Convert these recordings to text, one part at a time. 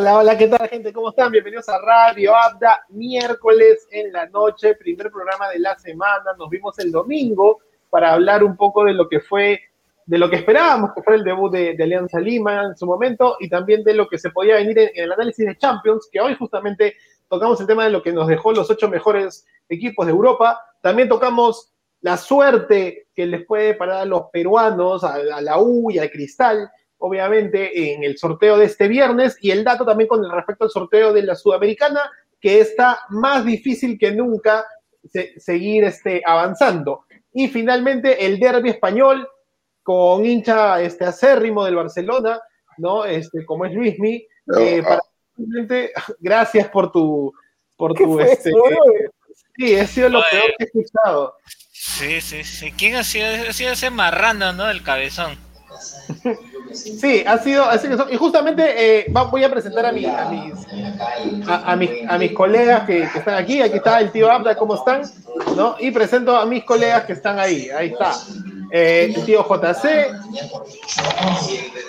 Hola, hola, ¿qué tal gente? ¿Cómo están? Bienvenidos a Radio Abda, miércoles en la noche, primer programa de la semana. Nos vimos el domingo para hablar un poco de lo que fue, de lo que esperábamos que fuera el debut de, Alianza Lima en su momento y también de lo que se podía venir en, el análisis de Champions, que hoy justamente tocamos el tema de lo que nos dejó los ocho mejores equipos de Europa. También tocamos la suerte que les puede parar a los peruanos, a, a la U y al Cristal obviamente, en el sorteo de este viernes y el dato también con respecto al sorteo de la Sudamericana, que está más difícil que nunca seguir este, avanzando. Y finalmente el derby español con hincha este, acérrimo del Barcelona, ¿no? Este, como es Luismi. Eh, gracias por tu... Por tu este, sí, ha sido lo peor que he escuchado. Sí, sí, sí. ¿Quién ha sido, ha sido ese marrano, no? El cabezón. Sí, ha sido, y justamente eh, voy a presentar a, mis, a, mis, colegas que, están aquí. Aquí está el tío Abda, ¿cómo están? ¿No? Y presento a mis colegas que están ahí. Ahí está. Eh, el tío JC,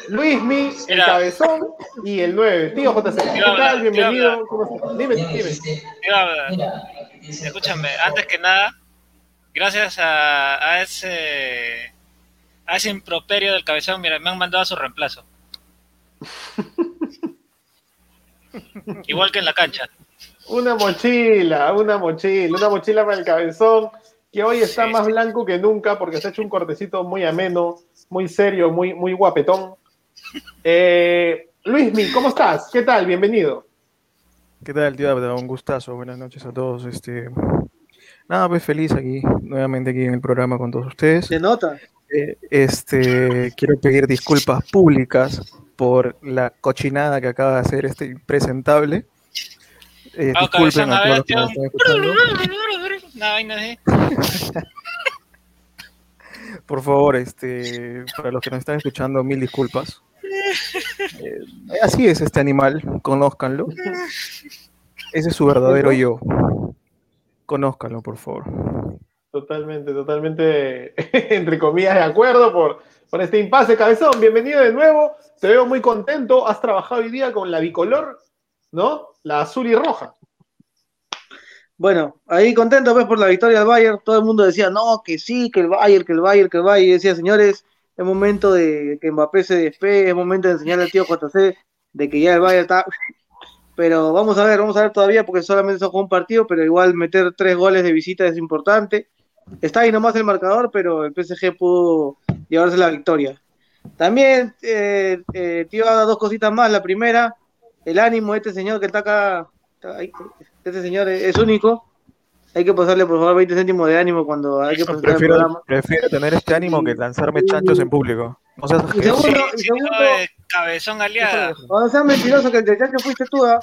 Luismi, el cabezón y el 9. Tío JC, ¿qué tal? Bienvenido. Dime, dime. Escúchame, antes que nada, gracias a ese a ese improperio del cabezón, mira, me han mandado a su reemplazo. Igual que en la cancha. Una mochila, una mochila, una mochila para el cabezón, que hoy está más blanco que nunca porque se ha hecho un cortecito muy ameno, muy serio, muy, muy guapetón. Eh, Luismi, ¿cómo estás? ¿Qué tal? Bienvenido. ¿Qué tal, tío? Un gustazo. Buenas noches a todos. Este... Nada, pues feliz aquí, nuevamente aquí en el programa con todos ustedes. Se nota este, quiero pedir disculpas públicas por la cochinada que acaba de hacer este impresentable. Eh, disculpen a, todos los que están escuchando. por favor, este, para los que nos están escuchando, mil disculpas. Eh, así es este animal, conózcanlo. Ese es su verdadero yo. Conózcanlo, por favor. Totalmente, totalmente, entre comillas, de acuerdo por, por este impasse. Cabezón, bienvenido de nuevo. Te veo muy contento. Has trabajado hoy día con la bicolor, ¿no? La azul y roja. Bueno, ahí contento pues por la victoria del Bayern. Todo el mundo decía, no, que sí, que el Bayern, que el Bayern, que el Bayern. Y decía, señores, es momento de que Mbappé se despegue, es momento de enseñarle al tío JC de que ya el Bayern está... Pero vamos a ver, vamos a ver todavía porque solamente jugó un partido, pero igual meter tres goles de visita es importante Está ahí nomás el marcador, pero el PSG pudo llevarse la victoria. También, eh, eh, tío, haga dos cositas más. La primera, el ánimo de este señor que está acá, este señor es, único. Hay que pasarle, por favor, 20 céntimos de ánimo cuando hay que presentar prefiero, el programa. Prefiero tener este ánimo que lanzarme chanchos en público. No seas y segundo, y segundo cabezón aliada. Cuando seas mentiroso que el chancho fuiste tú, ¿ah?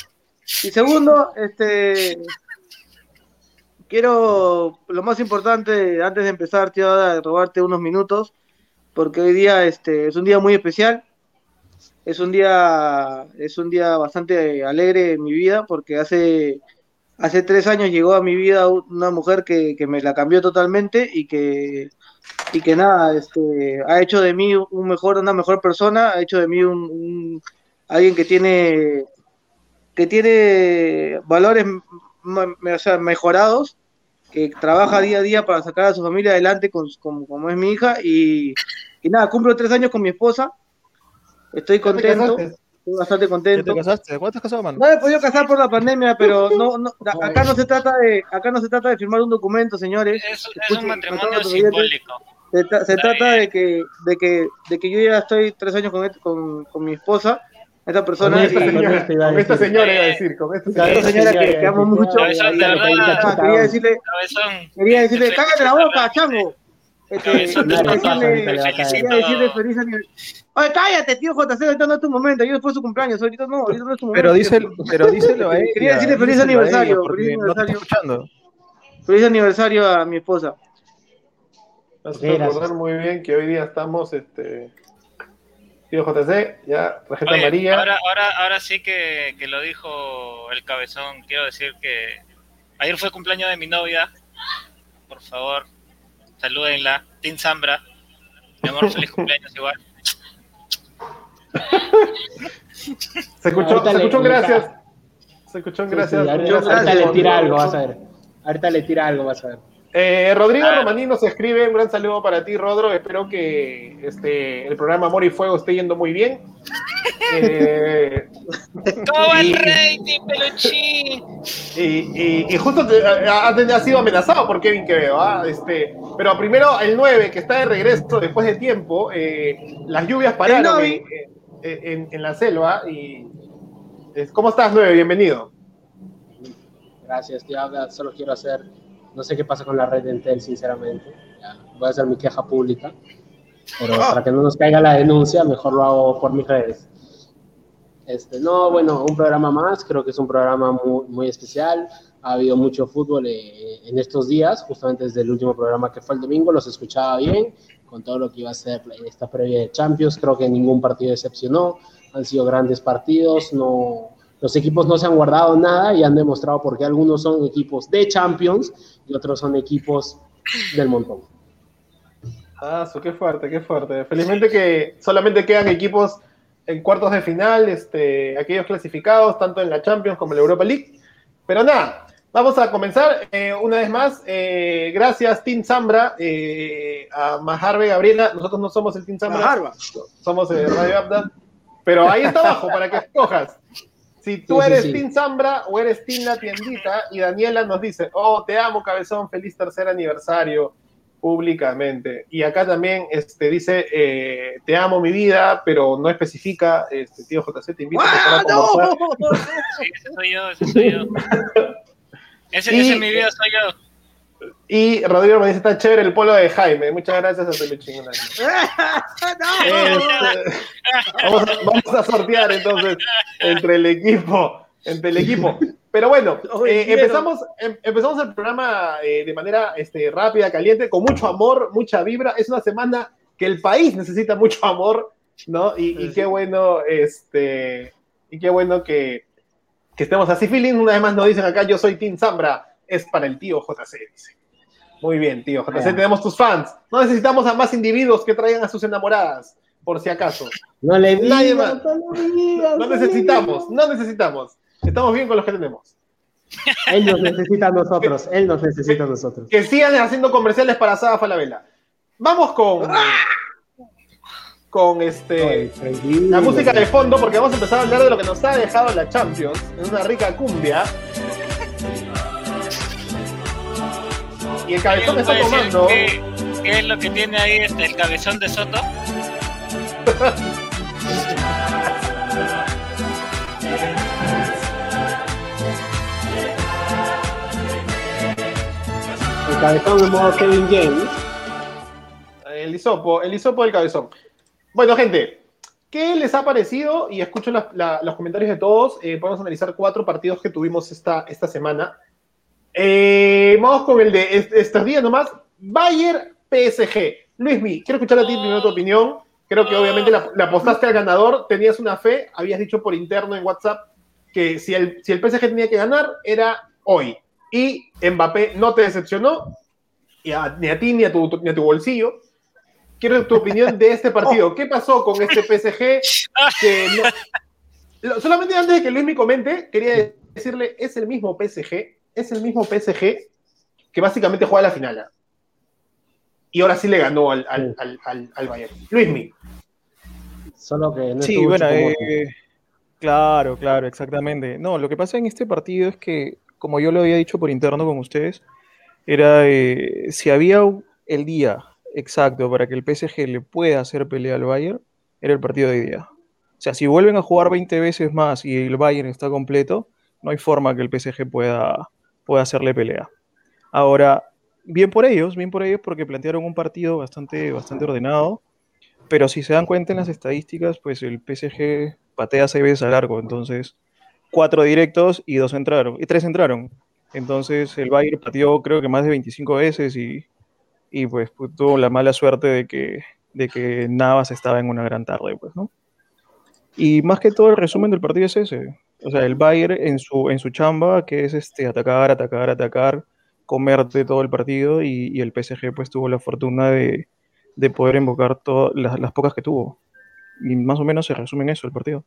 Y segundo, este quiero, lo más importante, antes de empezar, tío, a robarte unos minutos, porque hoy día este, es un día muy especial. Es un día, es un día bastante alegre en mi vida, porque hace, hace tres años llegó a mi vida una mujer que, me la cambió totalmente y que, y que nada, este, ha hecho de mí un mejor, una mejor persona, ha hecho de mí un, alguien que tiene, que tiene valores mejorados que trabaja día a día para sacar a su familia adelante con, como, es mi hija y, nada, cumplo tres años con mi esposa, estoy contento, estoy bastante contento. ¿Te casaste? ¿Cuánto has casado, mano? No he podido casar por la pandemia, pero no, no, acá no se trata de, acá no se trata de firmar un documento, señores. Es, es un matrimonio simbólico. Se, trata de que, de que, de que yo ya estoy tres años con, con, con mi esposa esta persona. Con esta, señora, con esta señora iba a decir, con esta señora, que, amo mucho. quería decirle, quería decirle, cállate la boca, chango. Este, quería decirle feliz aniversario. Oye, cállate, tío JC, ahorita no es tu momento, yo después de su cumpleaños, ahorita no, ahorita no es tu momento. Pero, díselo, pero díselo a ella. Quería decirle feliz aniversario, feliz aniversario. Feliz aniversario a mi esposa. Recordar muy bien que hoy día estamos, este, Tío JC, ya, tarjeta amarilla. Ahora, ahora, ahora sí que, que, lo dijo el cabezón. Quiero decir que ayer fue cumpleaños de mi novia. Por favor, salúdenla. Tim Zambra. Mi amor, feliz cumpleaños igual. Se escuchó, se le- escuchó gracias. Se escuchó Sí, sí, gracias. ahorita, gracias. ahorita le tira algo, vas a ver. Ahorita le tira algo, vas a ver. Eh, Rodrigo Ah. Romaní nos escribe, un gran saludo para ti, Rodro. Espero que este, el programa Amor y Fuego esté yendo muy bien. Eh, ¿Cómo va el Y- rating, peluchín? y, y- y justo te- ha, ha sido amenazado por Kevin Quevedo. ¿ah? Este, pero primero el 9, que está de regreso después de tiempo. eh, las lluvias pararon en, en- en la selva. y eh, ¿Cómo estás, 9? Bienvenido. Gracias, tío. Habla, Solo quiero hacer. No sé qué pasa con la red de Entel, sinceramente. Ya, voy a hacer mi queja pública. Pero para que no nos caiga la denuncia, mejor lo hago por mis redes. Este, no, bueno, un programa más. Creo que es un programa muy, muy especial. Ha habido mucho fútbol eh, en estos días, justamente desde el último programa que fue el domingo. Los escuchaba bien con todo lo que iba a ser esta previa de Champions. Creo que ningún partido decepcionó. Han sido grandes partidos. No, los equipos no se han guardado nada y han demostrado por qué algunos son equipos de Champions y otros son equipos del montón. Ah, su, qué fuerte, qué fuerte. Felizmente que solamente quedan equipos en cuartos de final, este, aquellos clasificados, tanto en la Champions como en la Europa League. Pero nada, vamos a comenzar eh, una vez más. Eh, gracias, Team Zambra, eh, a Majarbe Gabriela. Nosotros no somos el Team Zambra, Majarba. somos eh, Radio Abda. Pero ahí está abajo para que escojas. Si tú Sí, eres sí. Team Zambra o eres Team La Tiendita, y Daniela nos dice, oh, te amo, cabezón, feliz tercer aniversario públicamente. Y acá también este, dice, eh, te amo mi vida, pero no especifica, este, tío JC, te invito a ¡Ah, a no! Sí, ese soy yo, ese soy yo. Ese, Y- ese en mi vida soy yo. Y Rodrigo me dice, está chévere el polo de Jaime. Muchas gracias a Peluchín. ¡No! Este, vamos, a, vamos a sortear entonces entre el equipo, entre el equipo. Pero bueno, eh, empezamos, em- empezamos el programa eh, de manera este, rápida, caliente, con mucho amor, mucha vibra. Es una semana que el país necesita mucho amor, ¿no? Y, qué bueno, este, y qué bueno que, que estemos así. Feeling, una vez más nos dicen acá, yo soy Team Zambra, es para el tío JC, dice. Muy bien, tío JC, tenemos tus fans. No necesitamos a más individuos que traigan a sus enamoradas, por si acaso. No le Nadie digas, más. no le digas, No le necesitamos, no necesitamos. Estamos bien con los que tenemos. Él nos necesita a nosotros, él nos necesita a nosotros. Que sigan haciendo comerciales para Sada Falabella. Vamos con. Con este. Ay. La música de fondo, porque vamos a empezar a hablar de lo que nos ha dejado la Champions en una rica cumbia. Y el cabezón ¿Alguien está puede decir tomando. ¿Qué, qué es lo que tiene ahí este, el cabezón de Soto? El cabezón en modo Kevin James. El hisopo, el hisopo del cabezón. Bueno, gente, ¿qué les ha parecido? Y escucho la- los comentarios de todos. Eh, podemos analizar cuatro partidos que tuvimos esta, esta semana. Eh, vamos con el de est- estos días nomás. Bayern PSG. Luismi, quiero escuchar a ti primero tu opinión. Creo que obviamente la, la apostaste al ganador, tenías una fe, habías dicho por interno en WhatsApp que si el, si el PSG tenía que ganar, era hoy. Y Mbappé no te decepcionó, y a- ni a ti ni a tu, ni a tu bolsillo. Quiero tu opinión de este partido. ¿Qué pasó con este PSG? Que no- Solamente antes de que Luis me comente, quería decirle, es el mismo PSG, es el mismo PSG que básicamente juega la final. Y ahora sí le ganó al, al, al, al, al Bayern. Luismi. Solo que no Sí, bueno, eh, claro, claro, exactamente. No, lo que pasa en este partido es que, como yo lo había dicho por interno con ustedes, era eh, si había el día exacto para que el PSG le pueda hacer pelea al Bayern, era el partido de hoy día. O sea, si vuelven a jugar 20 veces más y el Bayern está completo, no hay forma que el PSG pueda, pueda hacerle pelea. Ahora, bien por ellos, bien por ellos porque plantearon un partido bastante, bastante ordenado, pero si se dan cuenta en las estadísticas, pues el PSG patea seis veces al largo, entonces cuatro directos y dos entraron, y tres entraron. Entonces el Bayern pateó creo que más de 25 veces y, y pues pu- tuvo la mala suerte de que, de que Navas estaba en una gran tarde, pues, ¿no? Y más que todo el resumen del partido es ese. O sea, el Bayern en su, en su chamba, que es este, atacar, atacar, atacar, comerte todo el partido y, y el PSG pues tuvo la fortuna de, de poder invocar todas las, pocas que tuvo. Y más o menos se resume en eso el partido.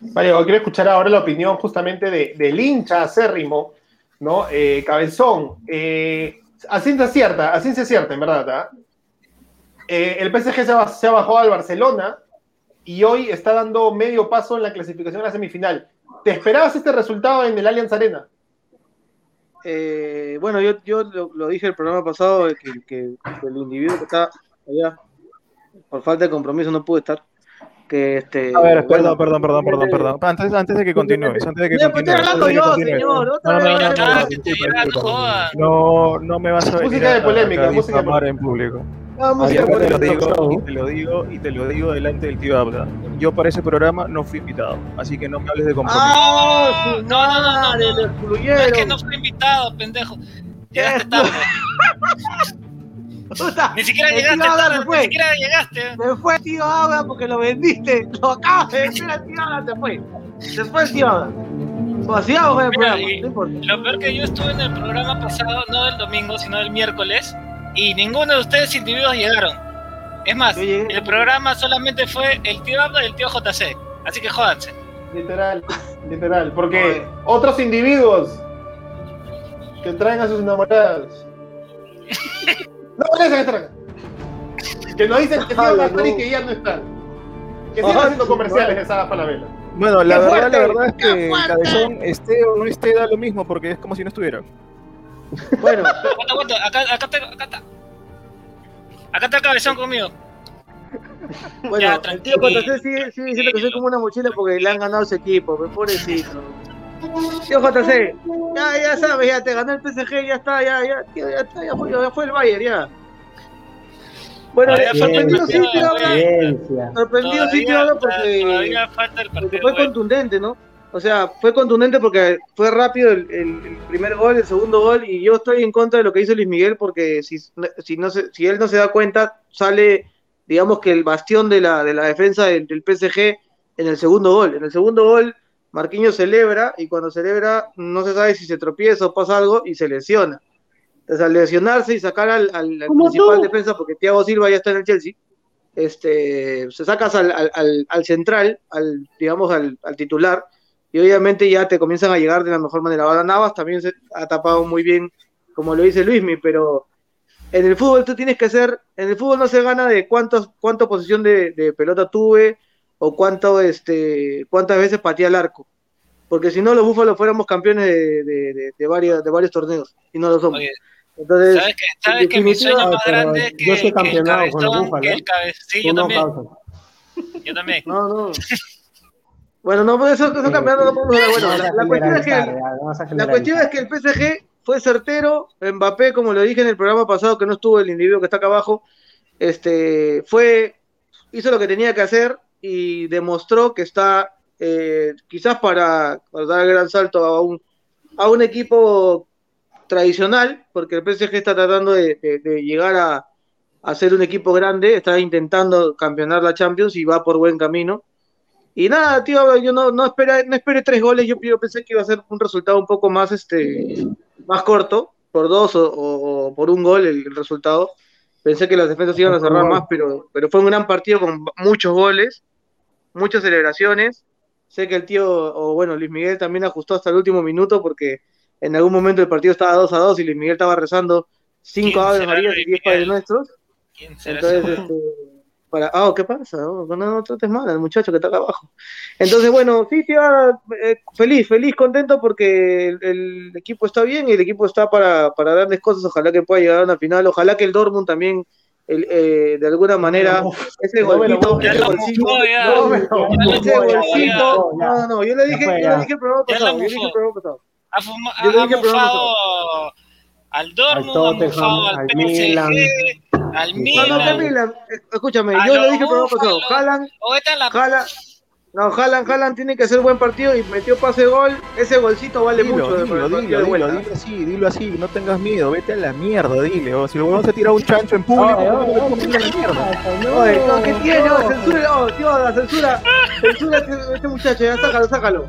Vale, quiero escuchar ahora la opinión justamente de, del hincha acérrimo, ¿no? Eh, Cabezón, eh, a ciencia cierta, a ciencia cierta, en verdad, ¿ah? Eh, el PSG se, se bajado al Barcelona y hoy está dando medio paso en la clasificación a la semifinal. ¿Te esperabas este resultado en el Allianz Arena? Eh, bueno, yo, yo lo, lo dije el programa pasado, de que, que- que el individuo que está allá, por falta de compromiso no pudo estar. Que este, A ver, bueno, perdón, perdón, perdón, perdón, perdón. Antes, antes de que continúes, antes de que Ya, pues, estoy hablando yo, señor, No, no, me vas a venir Música a- de polémica, a música de difamar en público. Vamos Yo a te lo digo, y te lo digo, y te lo digo delante del tío Abda. Yo para ese programa no fui invitado, así que no me hables de compromiso. ¡Ah! su No, no, no, no, no. es que no fui invitado, pendejo. Llegaste tarde. Ni siquiera llegaste Abda tarde, ni fue. siquiera llegaste. Se fue el tío Abra porque lo vendiste. Lo acabas de decir al tío Abra, se fue. Se fue el tío Abra. Vaciado el Mira, programa, no importa. Lo peor que yo estuve en el programa pasado, no del domingo, sino del miércoles, y ninguno de ustedes individuos llegaron. Es más, el programa solamente fue el tío Abdo y el tío JC. Así que jódanse. Literal, literal. Porque otros individuos que traen a sus enamoradas. No, regresen, que traen. Que nos dicen que van a estar y que ya no están. Que sigan Ay, haciendo comerciales de Saga Falabella. Bueno, la ¡Qué verdad, fuerte! la verdad es ¡Qué que! Cabezón esté o no esté da lo mismo, porque es como si no estuviera. Bueno, Aguanta, aguanta, acá, acá, está, acá está. Acá está el cabezón conmigo. bueno, Ya, el tío tranquilo. JC sigue, sigue diciendo que soy como una mochila porque le han ganado ese equipo, pobrecito. Tío JC, ya, ya sabes, ya te ganó el PSG, ya está, ya, ya, tío, ya está, ya fue, ya fue el Bayern, ya. Bueno, Todavía sorprendido sí, Abra, Ciencia. sorprendido sí, tío Todavía, Abra, porque... todavía falta el Porque fue bueno. contundente, ¿no? O sea, fue contundente porque fue rápido el, el- el primer gol, el segundo gol, y yo estoy en contra de lo que hizo Luis Miguel porque si, si, no se- si él no se da cuenta, sale, digamos que el bastión de la, de la defensa del, del PSG en el segundo gol. En el segundo gol, Marquinhos celebra y cuando celebra no se sabe si se tropieza o pasa algo y se lesiona. Entonces, al lesionarse y sacar al, al- al principal tú. defensa, porque Thiago Silva ya está en el Chelsea, este, se sacas al, al, al- al central, al, digamos, al, al titular, y obviamente ya te comienzan a llegar de la mejor manera. Ahora Navas también se ha tapado muy bien, como lo dice Luismi, pero en el fútbol tú tienes que ser, en el fútbol no se gana de cuántos, cuánta posición de, de pelota tuve o cuánto, este, cuántas veces pateé al arco. Porque si no, los búfalos fuéramos campeones de, de, varios, de varios torneos, y no lo somos. Oye, Entonces, ¿Sabes que, sabes que mi sueño más grande es que, yo que el con que el cabe- Sí, Tú yo también, causa. yo también. no, no. Bueno, no, pues eso, eso campeonato no podemos. Bueno, la, cuestión es que a La cuestión es que el PSG fue certero, Mbappé, como lo dije en el programa pasado, que no estuvo el individuo que está acá abajo, este, fue, hizo lo que tenía que hacer y demostró que está eh, quizás para, para dar el gran salto a un, a un equipo tradicional, porque el PSG está tratando de, de- de llegar a, a ser un equipo grande, está intentando campeonar la Champions y va por buen camino. Y nada, tío, yo no, no, esperé, no esperé tres goles, yo, yo pensé que iba a ser un resultado un poco más, este, más corto, por dos o, o- o por un gol el, el resultado. Pensé que las defensas iban a cerrar más, pero, pero fue un gran partido con muchos goles, muchas celebraciones. Sé que el tío, o bueno, Luis Miguel también ajustó hasta el último minuto porque en algún momento el partido estaba 2 a 2 y Luis Miguel estaba rezando cinco ¿Quién Aves Marías y Luis 10 Padres? Nuestros. ¿Quién será Entonces, este, para, ah, ¿qué pasa? No, no, no trates mal al muchacho que está acá abajo. Entonces, bueno, sí, tío, eh, feliz, feliz, contento porque el, el equipo está bien y el equipo está para, para grandes cosas. Ojalá que pueda llegar a una final. Ojalá que el Dortmund también, el, eh, de alguna manera, ese no ese golcito, ese golcito, no, no, yo le dije, yo le dije el programa pasado, yo le dije el programa pasado. Ha, fuma- Yo le ha dije el programa mufado al Dortmund, ha Tottenham, al al Milan. No, no, Milan. Camila, eh, escúchame, A yo lo dije programa pasado, la Haaland, no, Haaland, Haaland tiene que hacer buen partido y metió pase gol. Ese golcito vale Dilo, mucho de- dilo, dilo, dilo, dilo así, dilo así, no tengas miedo, vete a la mierda, dile. O si lo vamos a tirar un chancho en público, Oye, ¿cómo oye, te oye, pones a la mierda? Oye, no, ¿qué tiene? no. Censura, oh, tío, la censura. Censura a este, este muchacho, ya sácalo, sácalo.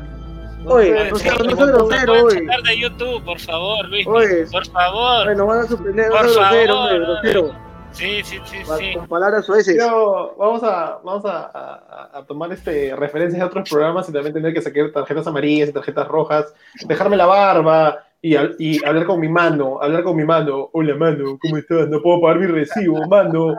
Oye, Oye, no sí, seas no no grosero, oye. de YouTube, por favor, Luis. Oye. Por favor. Bueno, van a suspender, no grosero, grosero. Sí, sí, sí, Va- sí. Con palabras sueces. Pero vamos a, vamos a, a- a tomar este, referencias de otros programas y también tener que sacar tarjetas amarillas y tarjetas rojas, dejarme la barba y, y hablar con mi mano, hablar con mi mano. Hola, mano, ¿cómo estás? No puedo pagar mi recibo, mano.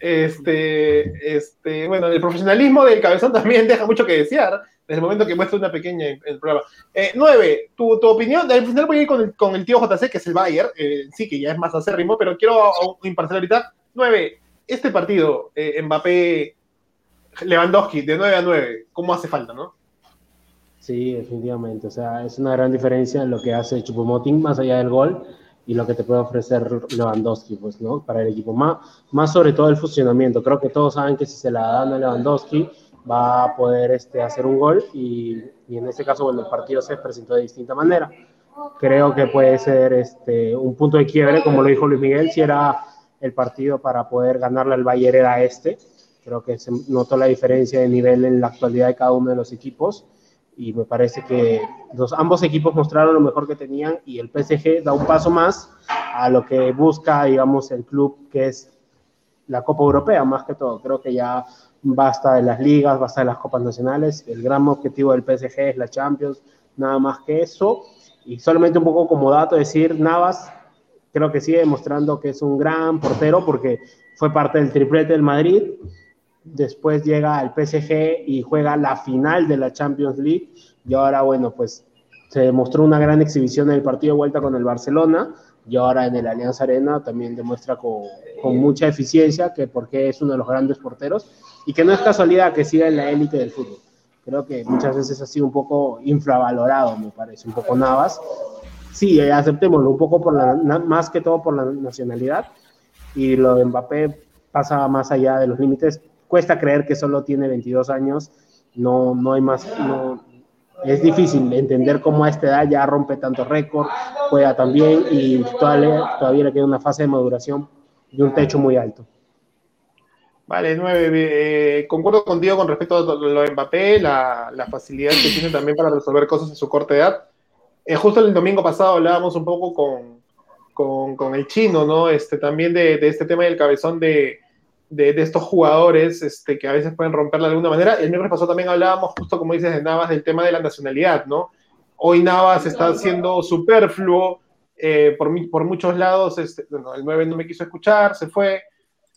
Este, este, bueno, el profesionalismo del cabezón también deja mucho que desear desde el momento que muestra una pequeña en el programa. Eh, nueve, tu, opinión, al final voy a ir con el, con el tío JC, que es el Bayer, eh, sí que ya es más acérrimo, pero quiero imparcial ahorita. Nueve, este partido, eh, Mbappé, Lewandowski, de 9 a 9, ¿cómo hace falta, no? Sí, definitivamente. O sea, es una gran diferencia en lo que hace Chupomoting más allá del gol y lo que te puede ofrecer Lewandowski, pues, ¿no? Para el equipo. Más, más sobre todo el funcionamiento. Creo que todos saben que si se la dan a Lewandowski va a poder este, hacer un gol y, en este caso, bueno, el partido se presentó de distinta manera. Creo que puede ser este, un punto de quiebre, como lo dijo Luis Miguel, si era el partido para poder ganarle al Bayern era este. Creo que se notó la diferencia de nivel en la actualidad de cada uno de los equipos y me parece que los, ambos equipos mostraron lo mejor que tenían y el PSG da un paso más a lo que busca, digamos, el club que es la Copa Europea, más que todo. Creo que ya basta de las ligas, basta de las Copas Nacionales. El gran objetivo del PSG es la Champions, nada más que eso. Y solamente un poco como dato decir, Navas creo que sigue demostrando que es un gran portero porque fue parte del triplete del Madrid, después llega al PSG y juega la final de la Champions League y ahora bueno pues se demostró una gran exhibición en el partido de vuelta con el Barcelona y ahora en el Alianza Arena también demuestra con, con mucha eficiencia que porque es uno de los grandes porteros y que no es casualidad que siga en la élite del fútbol. Creo que muchas veces ha sido un poco infravalorado, me parece, un poco Navas. Sí, eh, aceptémoslo, un poco por la, más que todo por la nacionalidad y lo de Mbappé pasa más allá de los límites. Cuesta creer que solo tiene 22 años, no, no hay más, no, es difícil entender cómo a esta edad ya rompe tanto récord, juega tan bien y todavía, todavía le queda una fase de maduración y un techo muy alto. Vale, 9. concuerdo contigo con respecto a lo de Mbappé, la, la facilidad que tiene también para resolver cosas en su corta edad. Eh, justo el domingo pasado hablábamos un poco con, con, con el chino, ¿no? Este, también de, de este tema del cabezón de, de, de estos jugadores este, que a veces pueden romperla de alguna manera. El miércoles pasado también hablábamos, justo como dices de Navas, del tema de la nacionalidad, ¿no? Hoy Navas está siendo superfluo eh, por, por muchos lados. Este, bueno, el 9 no me quiso escuchar, se fue.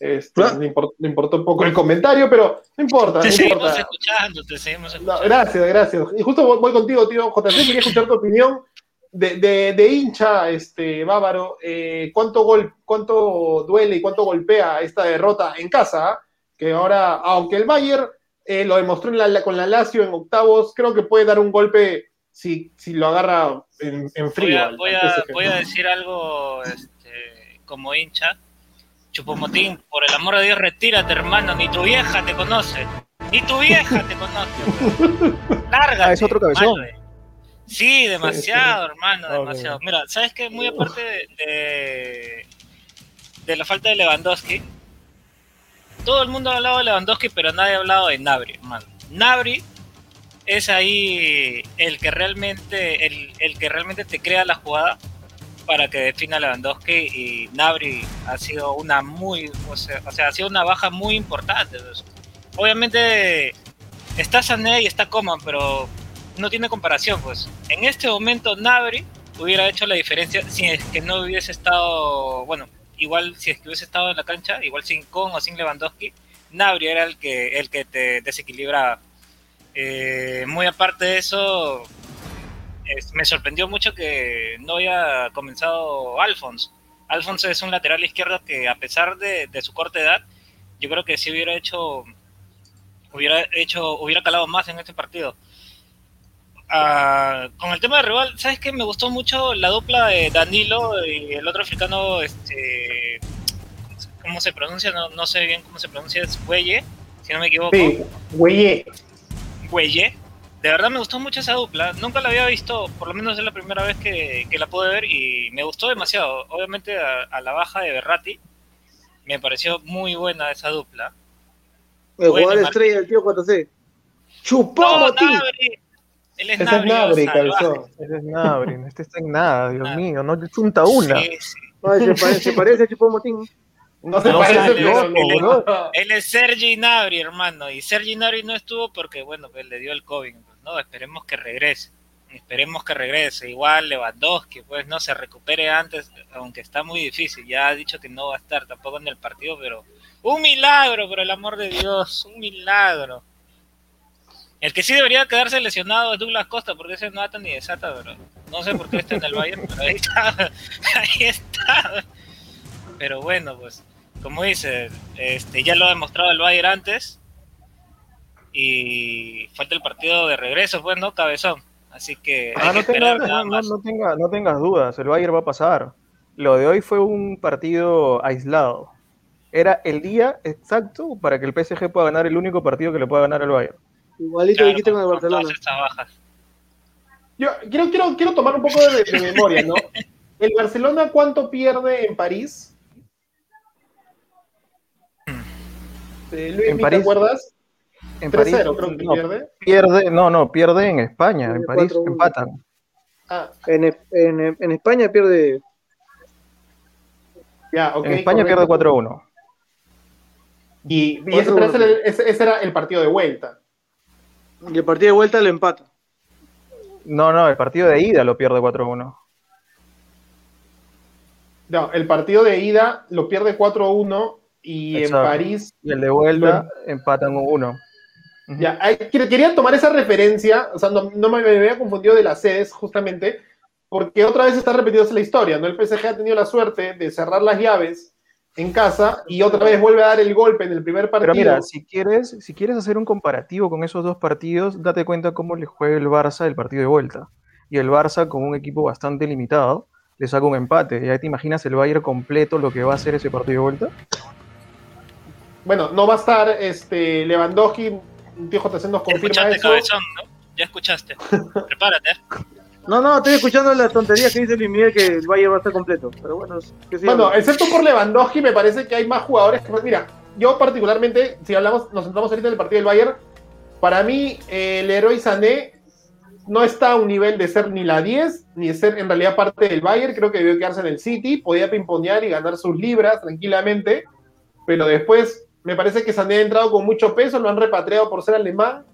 Este, ¿Ah? le, importó, le importó un poco el comentario, pero no importa, no Te seguimos importa. escuchando, te seguimos No, escuchando. gracias, gracias. Y justo voy, voy contigo, tío JC, quería escuchar tu opinión de, de, de hincha este, bávaro. eh, ¿cuánto, gol, ¿Cuánto duele y cuánto golpea esta derrota en casa? Que ahora, aunque el Bayern eh, lo demostró en la- con la Lazio en octavos, creo que puede dar un golpe si, si lo agarra en, en Voy frío. a, al- voy, a, voy a decir algo este, como hincha. Chupomotín, por el amor de Dios, retírate, hermano. Ni tu vieja te conoce. Ni tu vieja te conoce. Lárgate. Ah, es otro cabezón. madre. Sí, demasiado, hermano, demasiado. Mira, ¿sabes qué? Muy aparte de, de, de la falta de Lewandowski, todo el mundo ha hablado de Lewandowski, pero nadie ha hablado de Nabri, hermano. Nabri es ahí el que realmente, el, el que realmente te crea la jugada para que defina Lewandowski y Nabri ha sido una muy, o sea, o sea, ha sido una baja muy importante. Obviamente está Sané y está Coman, pero no tiene comparación, pues. En este momento Nabri hubiera hecho la diferencia si es que no hubiese estado, bueno, igual si es que hubiese estado en la cancha, igual sin Con o sin Lewandowski, Nabri era el que, el que te desequilibraba. Eh, muy aparte de eso, es- me sorprendió mucho que no haya comenzado Alphonse. Alphonse es un lateral izquierdo que a pesar de, de su corta edad, yo creo que si hubiera hecho, hubiera hecho, hubiera calado más en este partido. Ah, con el tema de rival, ¿sabes qué? Me gustó mucho la dupla de Danilo y el otro africano, este, ¿cómo se pronuncia? No, no sé bien cómo se pronuncia, es Huelle, si no me equivoco. Sí, güey. Güeye. De verdad me gustó mucho esa dupla. Nunca la había visto, por lo menos es la primera vez que, que la pude ver y me gustó demasiado. Obviamente a, a la baja de Berratti me pareció muy buena esa dupla. El Bueno, jugador estrella del tío JC. Chupó ¡No, Motín. Nabri! Él es Ese es Nabri. Ese es Nabri, este está en nada, Dios Ah. mío, no le chunta una. Sí, sí. Ay, se, parece, se parece a Chupó Motín. No se No parece, pero no. Él es Sergi Nabri, hermano. Y Sergi Nabri no estuvo porque, bueno, pues le dio el COVID. No, esperemos que regrese. Esperemos que regrese. Igual Lewandowski, pues no se recupere antes, aunque está muy difícil. Ya ha dicho que no va a estar tampoco en el partido, pero un milagro, por el amor de Dios, un milagro. El que sí debería quedarse lesionado es Douglas Costa, porque ese no ata ni desata, pero no sé por qué está en el Bayern, pero ahí está, ahí está. Pero bueno, pues, como dice, este, ya lo ha demostrado el Bayern antes, y falta el partido de regreso, pues, ¿no? Cabezón. Así que hay Ah, que no, tenga- nada no tenga- no tengas dudas, el Bayern va a pasar. Lo de hoy fue un partido aislado. Era el día exacto para que el PSG pueda ganar el único partido que le pueda ganar al Bayern. Igualito Claro, dijiste con el Barcelona. todas estas bajas. Yo quiero, quiero, quiero tomar un poco de, de memoria, ¿no? ¿El Barcelona cuánto pierde en París? Eh, Luis, En ¿te París, acuerdas? En 3-0 creo que no, pierde. pierde, no, no, pierde en España, en Pierde París 4-1. empatan. Ah, En, en- en España pierde. ya, ok. en España correcto. pierde 4-1. Y, y ese, 4-1. pero ese era el- ese- era el partido de vuelta. Y el partido de vuelta le empata. No, no, el partido de ida lo pierde 4-1. No, el partido de ida lo pierde 4-1 y Exacto. en París Y el de vuelta empatan 1-1. Ujú. Ya, hay- quer- quería tomar esa referencia, o sea, no, no me, me había confundido de las sedes justamente, porque otra vez está repitiéndose la historia, ¿no? El PSG ha tenido la suerte de cerrar las llaves en casa y otra vez vuelve a dar el golpe en el primer partido. Pero mira, si quieres, si quieres hacer un comparativo con esos dos partidos, date cuenta cómo le juega el Barça el partido de vuelta. Y el Barça, con un equipo bastante limitado, le saca un empate. ¿Ya te imaginas el Bayern completo lo que va a hacer ese partido de vuelta? Bueno, no va a estar este Lewandowski, tío JC nos confirma Escuchaste, eso. cabezón, ¿no? Ya escuchaste. Prepárate. No, no, estoy escuchando las tonterías que dice Luis Miguel que el Bayern va a estar completo. Pero bueno, que sí. Bueno, excepto por Lewandowski, me parece que hay más jugadores que. Mira, yo particularmente, si hablamos, nos centramos ahorita en el partido del Bayern, para mí eh, el héroe Sané no está a un nivel de ser ni la 10, ni de ser en realidad parte del Bayern, creo que debió quedarse en el City, podía pimponear y ganar sus libras tranquilamente, pero después me parece que Sané ha entrado con mucho peso, lo han repatriado por ser alemán,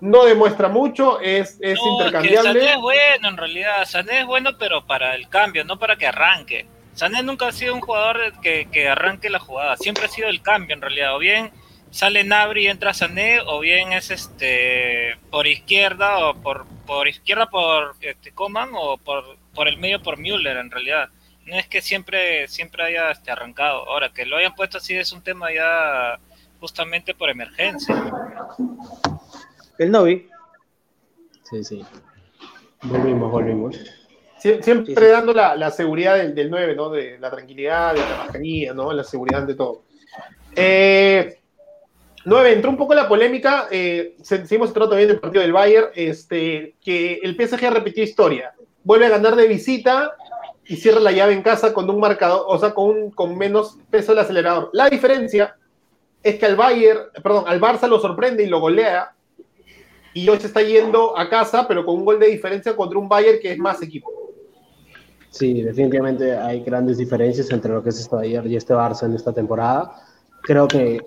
no demuestra mucho, es, es No, que intercambiable. Sané es bueno en realidad. Sané es bueno, pero para el cambio, no para que arranque. Sané nunca ha sido un jugador que, que arranque la jugada. Siempre ha sido el cambio en realidad. O bien sale Nabri y entra Sané, o bien es este por izquierda o por, por izquierda por este, Coman o por, por el medio por Müller en realidad. No es que siempre, siempre haya este, arrancado. Ahora, que lo hayan puesto así es un tema ya justamente por emergencia. El Novi. Sí, sí. Volvimos, volvimos. Sie- Siempre Sí, sí. dando la, la seguridad del, del 9, ¿no? De la tranquilidad, de la mascarilla, ¿no? La seguridad de todo. Eh, 9, entró un poco la polémica. Eh, se- seguimos tratando bien del partido del Bayern. Este, que el PSG repitió historia. Vuelve a ganar de visita y cierra la llave en casa con un marcador, o sea, con, un- con menos peso del acelerador. La diferencia es que al Bayern, perdón, al Barça lo sorprende y lo golea. Y hoy se está yendo a casa, pero con un gol de diferencia contra un Bayern que es más equipo. Sí, definitivamente hay grandes diferencias entre lo que es este Bayern y este Barça en esta temporada. Creo que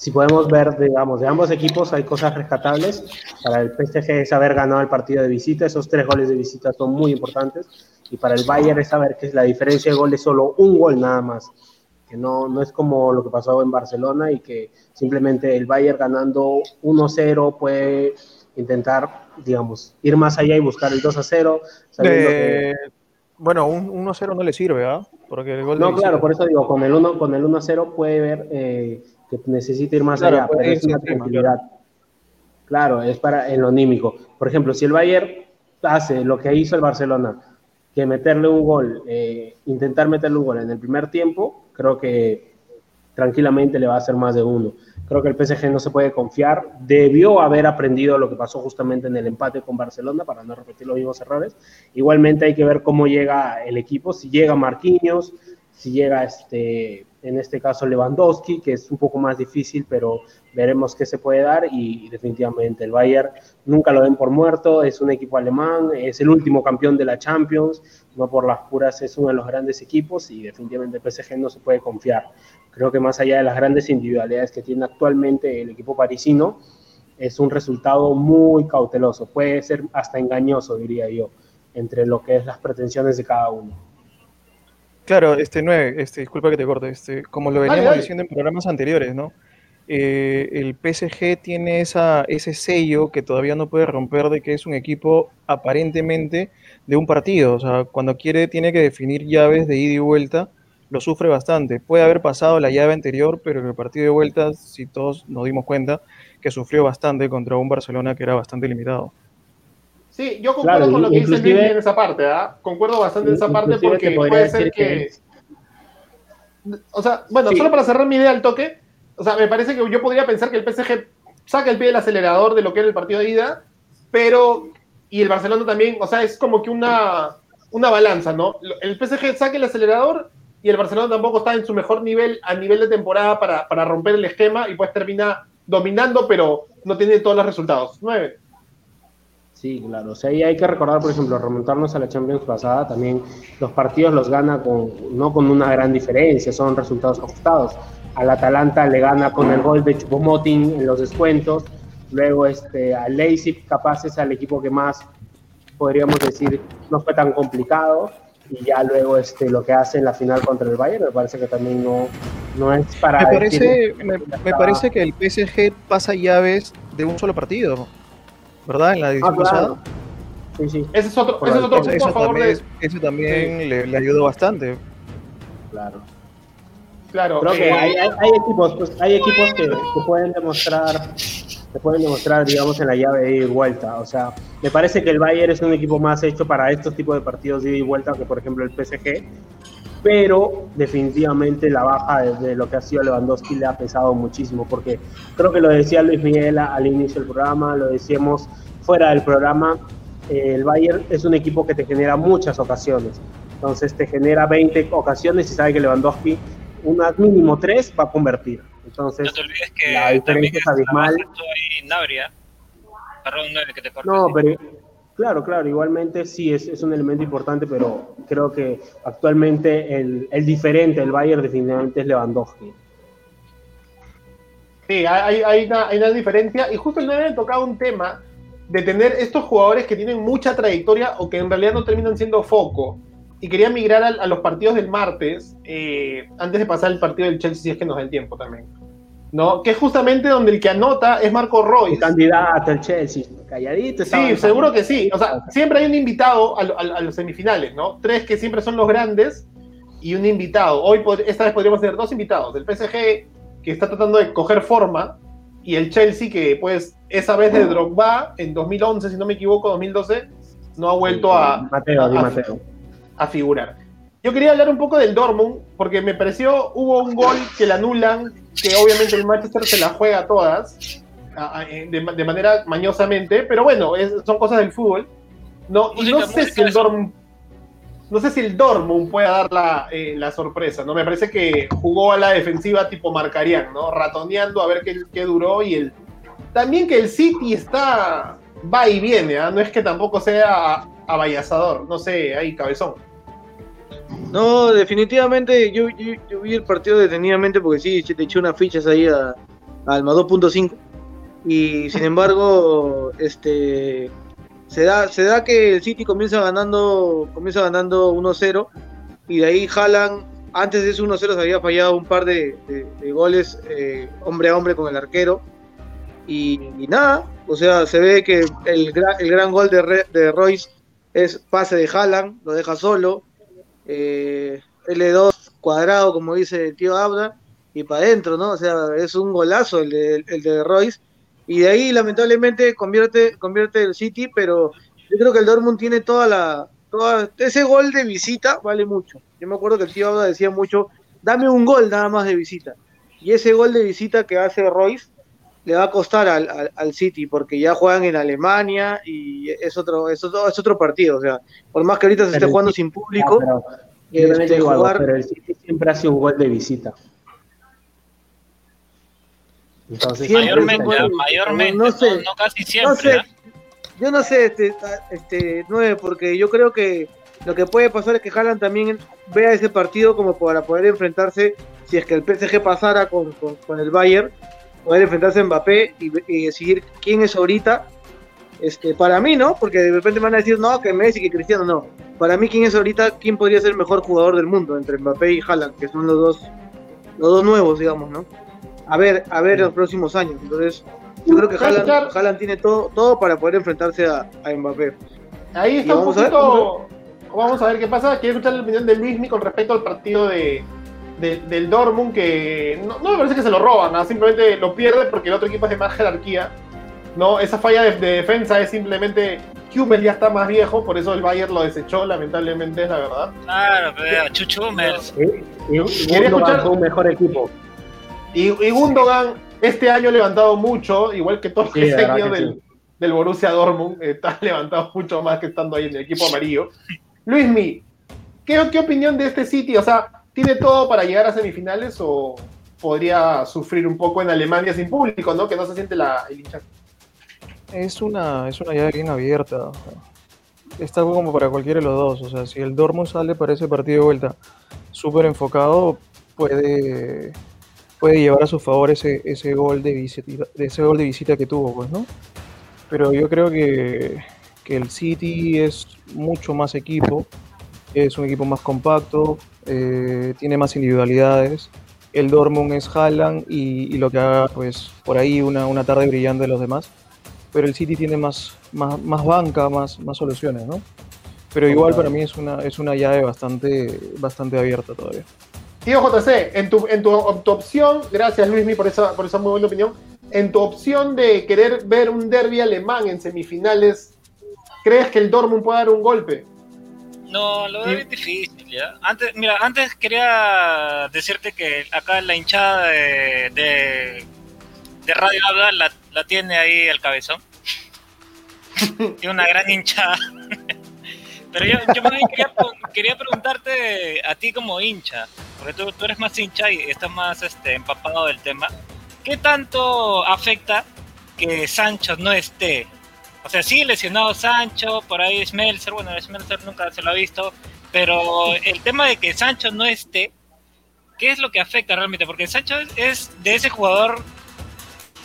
si podemos ver, digamos, de ambos equipos hay cosas rescatables. Para el PSG es haber ganado el partido de visita, esos tres goles de visita son muy importantes. Y para el Bayern es saber que la diferencia de gol es solo un gol nada más. Que no, no es como lo que pasó en Barcelona y que simplemente el Bayern ganando 1-0 puede intentar, digamos, ir más allá y buscar el 2-0. sabiendo que- Eh, bueno, un 1-0 no le sirve, ¿ah? Porque el gol No, claro, por eso digo, con el 1 con el 1-0 puede ver eh, que necesita ir más Claro, allá, pero es una tranquilidad. Claro, es para en lo anímico. Por ejemplo, si el Bayern hace lo que hizo el Barcelona, que meterle un gol, eh, intentar meterle un gol en el primer tiempo, creo que tranquilamente le va a hacer más de uno. Creo que el PSG no se puede confiar. Debió haber aprendido lo que pasó justamente en el empate con Barcelona para no repetir los mismos errores. Igualmente hay que ver cómo llega el equipo, si llega Marquinhos, si llega este, en este caso Lewandowski, que es un poco más difícil, pero veremos qué se puede dar y definitivamente el Bayern nunca lo ven por muerto, es un equipo alemán, es el último campeón de la Champions, no por las puras es uno de los grandes equipos y definitivamente el PSG no se puede confiar. Creo que más allá de las grandes individualidades que tiene actualmente el equipo parisino, es un resultado muy cauteloso, puede ser hasta engañoso, diría yo, entre lo que es las pretensiones de cada uno. Claro, este 9, este, disculpa que te corte, este, como lo veníamos diciendo en programas anteriores, ¿no? Eh, el PSG tiene esa, ese sello que todavía no puede romper de que es un equipo aparentemente de un partido. O sea, cuando quiere tiene que definir llaves de ida y vuelta, lo sufre bastante. Puede haber pasado la llave anterior, pero en el partido de vuelta, si todos nos dimos cuenta, que sufrió bastante contra un Barcelona que era bastante limitado. Sí, yo concuerdo con lo que dice en esa parte, ¿ah? Concuerdo bastante en esa parte porque puede ser que... O sea, bueno, solo para cerrar mi idea al toque, o sea, me parece que yo podría pensar que el PSG saca el pie del acelerador de lo que era el partido de ida, pero, y el Barcelona también, o sea, es como que una, una balanza, ¿no? El PSG saca el acelerador y el Barcelona tampoco está en su mejor nivel a nivel de temporada para, para romper el esquema y pues termina dominando, pero no tiene todos los resultados. Nueve. Sí, claro. O sea, ahí hay que recordar, por ejemplo, remontarnos a la Champions pasada, también los partidos los gana con, no con una gran diferencia, son resultados ajustados. Al Atalanta le gana con el gol de Chupomotin en los descuentos, luego este, al Leipzig capaz es el equipo que más podríamos decir no fue tan complicado. Y ya luego este, lo que hace en la final contra el Bayern me parece que también no, no es para... Me parece, me, parece que el PSG pasa llaves de un solo partido, ¿verdad? En la edición ah, pasada. Sí, sí. Ese es otro, ese es otro punto a favor también, de... Ese también le, le ayudó bastante. Claro. Claro. Creo que eh, hay, equipos, pues, hay equipos que, pueden demostrar, que pueden demostrar, digamos, en la llave de ida y vuelta. O sea, me parece que el Bayern es un equipo más hecho para estos tipos de partidos de ida y vuelta que, por ejemplo, el PSG. Pero definitivamente la baja de, lo que ha sido Lewandowski le ha pesado muchísimo, porque creo que lo decía Luis Miguel al inicio del programa, lo decíamos fuera del programa, eh, el Bayern es un equipo que te genera muchas ocasiones. Entonces te genera 20 ocasiones y sabe que Lewandowski unas mínimo tres va a convertir. Entonces, no te olvides que la diferencia es abismal. Nabria. Perdón, que te no, pero claro, claro, igualmente sí es, es, un elemento importante, pero creo que actualmente el, diferente, el Bayern definitivamente es Lewandowski. Sí, hay, hay, una, diferencia y justo el 9 tocado un tema de tener estos jugadores que tienen mucha trayectoria o que en realidad no terminan siendo foco y quería migrar a, los partidos del martes, eh, antes de pasar el partido del Chelsea, si es que nos da el tiempo también. ¿No? Que es justamente donde el que anota es Marco Royce. El candidato al Chelsea, calladito. Sí, seguro que sí. O sea, siempre hay un invitado a, los semifinales, ¿no? Tres que siempre son los grandes y un invitado. Hoy, esta vez podríamos tener dos invitados. El PSG, que está tratando de coger forma, y el Chelsea, que pues esa vez de Drogba, en 2011, si no me equivoco, 2012, no ha vuelto a... Mateo, Mateo a figurar. Yo quería hablar un poco del Dortmund, porque me pareció, hubo un gol que la anulan, que obviamente el Manchester se la juega a todas, eh, de, manera mañosamente, pero bueno, son cosas del fútbol. No, y no sé si el Dortmund, no sé si el Dortmund pueda dar la, eh, la, sorpresa, ¿no? Me parece que jugó a la defensiva tipo marcarían, ¿no? Ratoneando a ver qué, qué duró y el... También que el City está... va y viene, ¿ah? No es que tampoco sea abayazador, no sé, ahí cabezón. No, definitivamente yo, vi el partido detenidamente porque sí, te eché unas fichas ahí a, Alma 2.5 y sin embargo, este se da, se da que el City comienza ganando, comienza ganando 1-0 y de ahí jalan, antes de ese 1-0 se había fallado un par de, goles eh, hombre a hombre con el arquero. Y, nada, o sea, se ve que el, el gran gol de, de Royce es pase de Haaland, lo deja solo, eh, L2 cuadrado, como dice el tío Abda, y para adentro, ¿no? O sea, es un golazo el de, el de Royce. Y de ahí, lamentablemente, convierte, convierte el City, pero yo creo que el Dortmund tiene toda la. Toda, ese gol de visita vale mucho. Yo me acuerdo que el tío Abda decía mucho: dame un gol nada más de visita. Y ese gol de visita que hace Royce le va a costar al, al, City porque ya juegan en Alemania y es otro, es otro, es otro partido. O sea, por más que ahorita se esté jugando sin público. Este, jugar- pero el City siempre hace un gol de visita. Entonces, Siempre mayormente, mayormente, no no, sé. no casi siempre. No sé, ¿ah? yo no sé, este, este 9, porque yo creo que lo que puede pasar es que Haaland también vea ese partido como para poder enfrentarse, si es que el PSG pasara con, con, con el Bayern, poder enfrentarse a Mbappé y, y decidir quién es ahorita. Este, para mí, ¿no? Porque de repente me van a decir, no, que Messi, que Cristiano, no. Para mí, ¿quién es ahorita? ¿Quién podría ser el mejor jugador del mundo entre Mbappé y Haaland? Que son los dos, los dos nuevos, digamos, ¿no? A ver, a ver los próximos años. Entonces, yo creo que Haaland, tiene todo, todo para poder enfrentarse a, a Mbappé. Ahí está un vamos a ver, poquito. Vamos a ver qué pasa. Quiero escuchar la opinión de Luismi con respecto al partido de, de- del Dortmund, que no, no me parece que se lo roban, ¿no? simplemente lo pierde porque el otro equipo es de más jerarquía. ¿no? Esa falla de, de defensa es simplemente. Hummels ya está más viejo, por eso el Bayern lo desechó, lamentablemente, es la verdad. Claro, pero Chuchu Hummels. y, y, y Quería Gundogan escuchar- fue un mejor equipo. Y, y Gundogan este año ha levantado mucho, igual que todos los Sí, verdad diseños que del, sí. del Borussia Dortmund, eh, está levantado mucho más que estando ahí en el equipo amarillo. Luismi, ¿qué, ¿qué opinión de este City? O sea, ¿tiene todo para llegar a semifinales o podría sufrir un poco en Alemania sin público, ¿no? Que no se siente la, el hincha. Es una, es una llave bien abierta. Está como para cualquiera de los dos. O sea, si el Dortmund sale para ese partido de vuelta súper enfocado, puede, puede llevar a su favor ese, ese gol de visita, ese gol de visita que tuvo, pues, ¿no? Pero yo creo que, que el City es mucho más equipo, es un equipo más compacto, eh, tiene más individualidades. El Dortmund es Haaland y, y lo que haga, pues, por ahí una, una tarde brillante de los demás pero el City tiene más, más, más banca, más, más soluciones, ¿no? Pero igual para mí es una, es una llave bastante, bastante abierta todavía. Tío JC, en tu, en tu, tu opción, gracias Luismi por esa, por esa muy buena opinión, en tu opción de querer ver un derby alemán en semifinales, ¿crees que el Dortmund puede dar un golpe? No, lo veo bien difícil, ¿ya? Antes, mira, antes quería decirte que acá la hinchada de, de, de Radio Habla la, la tiene ahí el cabezón. tiene una gran hinchada. Pero yo, yo más bien quería, quería preguntarte a ti como hincha, porque tú, tú eres más hincha y estás más este, empapado del tema. ¿Qué tanto afecta que Sancho no esté? O sea, sí lesionado Sancho, por ahí Smelser, bueno, Smelser nunca se lo ha visto, pero el tema de que Sancho no esté, ¿qué es lo que afecta realmente? Porque Sancho es, es de ese jugador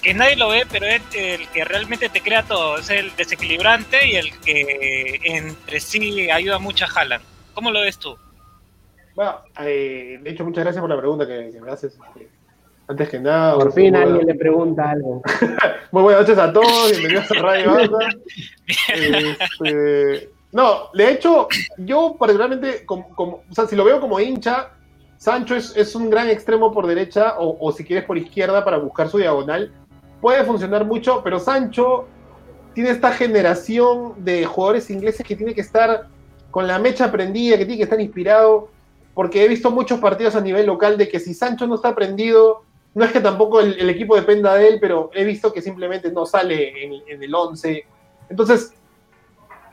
que nadie lo ve, pero es el que realmente te crea todo, es el desequilibrante y el que entre sí ayuda mucho a Haaland. ¿Cómo lo ves tú? Bueno, eh, de hecho, muchas gracias por la pregunta que, que me haces. este, Antes que nada, Por fin buena- alguien le pregunta algo. muy buenas noches a todos, bienvenidos a Radio Banda. Este, no, de hecho, yo particularmente, como, como- o sea, si lo veo como hincha, Sancho es, es un gran extremo por derecha o, o si quieres por izquierda para buscar su diagonal. Puede funcionar mucho, pero Sancho tiene esta generación de jugadores ingleses que tiene que estar con la mecha prendida, que tiene que estar inspirado, porque he visto muchos partidos a nivel local de que si Sancho no está prendido, no es que tampoco el, equipo dependa de él, pero he visto que simplemente no sale en, el 11. Entonces,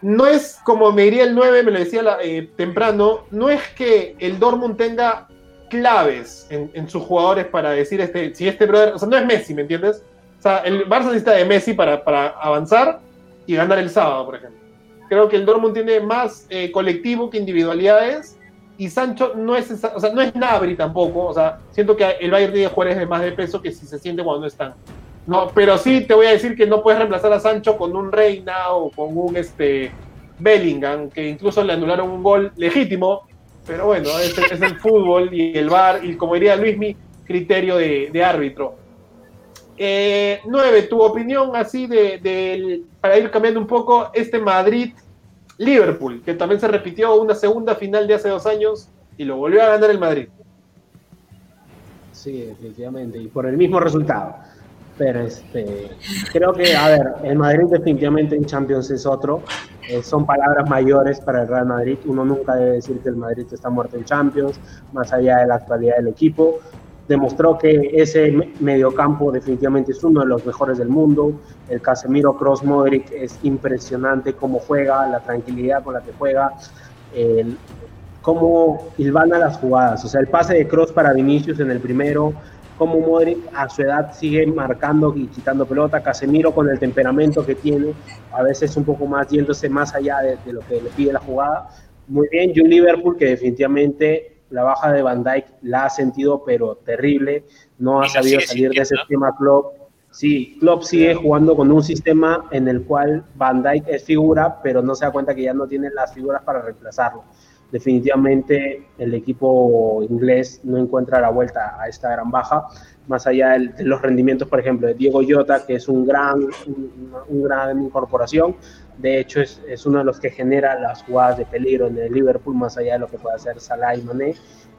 no es como me diría el 9, me lo decía eh, temprano, no es que el Dortmund tenga claves en, en sus jugadores para decir este, si este brother, o sea, no es Messi, ¿me entiendes? O sea, el Barça necesita de Messi para, para avanzar y ganar el sábado, por ejemplo. Creo que el Dortmund tiene más eh, colectivo que individualidades y Sancho no es, o sea, no es Nabri tampoco, o sea, siento que el Bayern tiene jugadores de más de peso que si se siente cuando no están. No, pero sí te voy a decir que no puedes reemplazar a Sancho con un Reina o con un este Bellingham, que incluso le anularon un gol legítimo, pero bueno, es, es el fútbol y el VAR, y como diría Luismi, criterio de, de árbitro. Eh, nueve, tu opinión así de, del- para ir cambiando un poco, este Madrid-Liverpool, que también se repitió una segunda final de hace dos años y lo volvió a ganar el Madrid. Sí, definitivamente. Y por el mismo resultado. Pero este, creo que, a ver, el Madrid definitivamente en Champions es otro. Eh, son palabras mayores para el Real Madrid. Uno nunca debe decir que el Madrid está muerto en Champions, más allá de la actualidad del equipo. Demostró que ese me- mediocampo definitivamente es uno de los mejores del mundo. El Casemiro Cross Modric es impresionante cómo juega, la tranquilidad con la que juega. El- cómo hilvana las jugadas. O sea, el pase de cross para Vinicius en el primero, cómo Modric a su edad sigue marcando y quitando pelota, Casemiro con el temperamento que tiene, a veces un poco más yéndose más allá de, de lo que le pide la jugada. Muy bien, y un Liverpool que definitivamente la baja de Van Dijk la ha sentido, pero terrible. No ha sabido salir de ese esquema Klopp. Sí, Klopp sigue jugando con un sistema en el cual Van Dijk es figura, pero no se da cuenta que ya no tiene las figuras para reemplazarlo. Definitivamente el equipo inglés no encuentra la vuelta a esta gran baja, más allá de los rendimientos, por ejemplo, de Diego Jota, que es un gran, un, un gran incorporación. De hecho, es, uno de los que genera las jugadas de peligro en el Liverpool, más allá de lo que puede hacer Salah y Mané.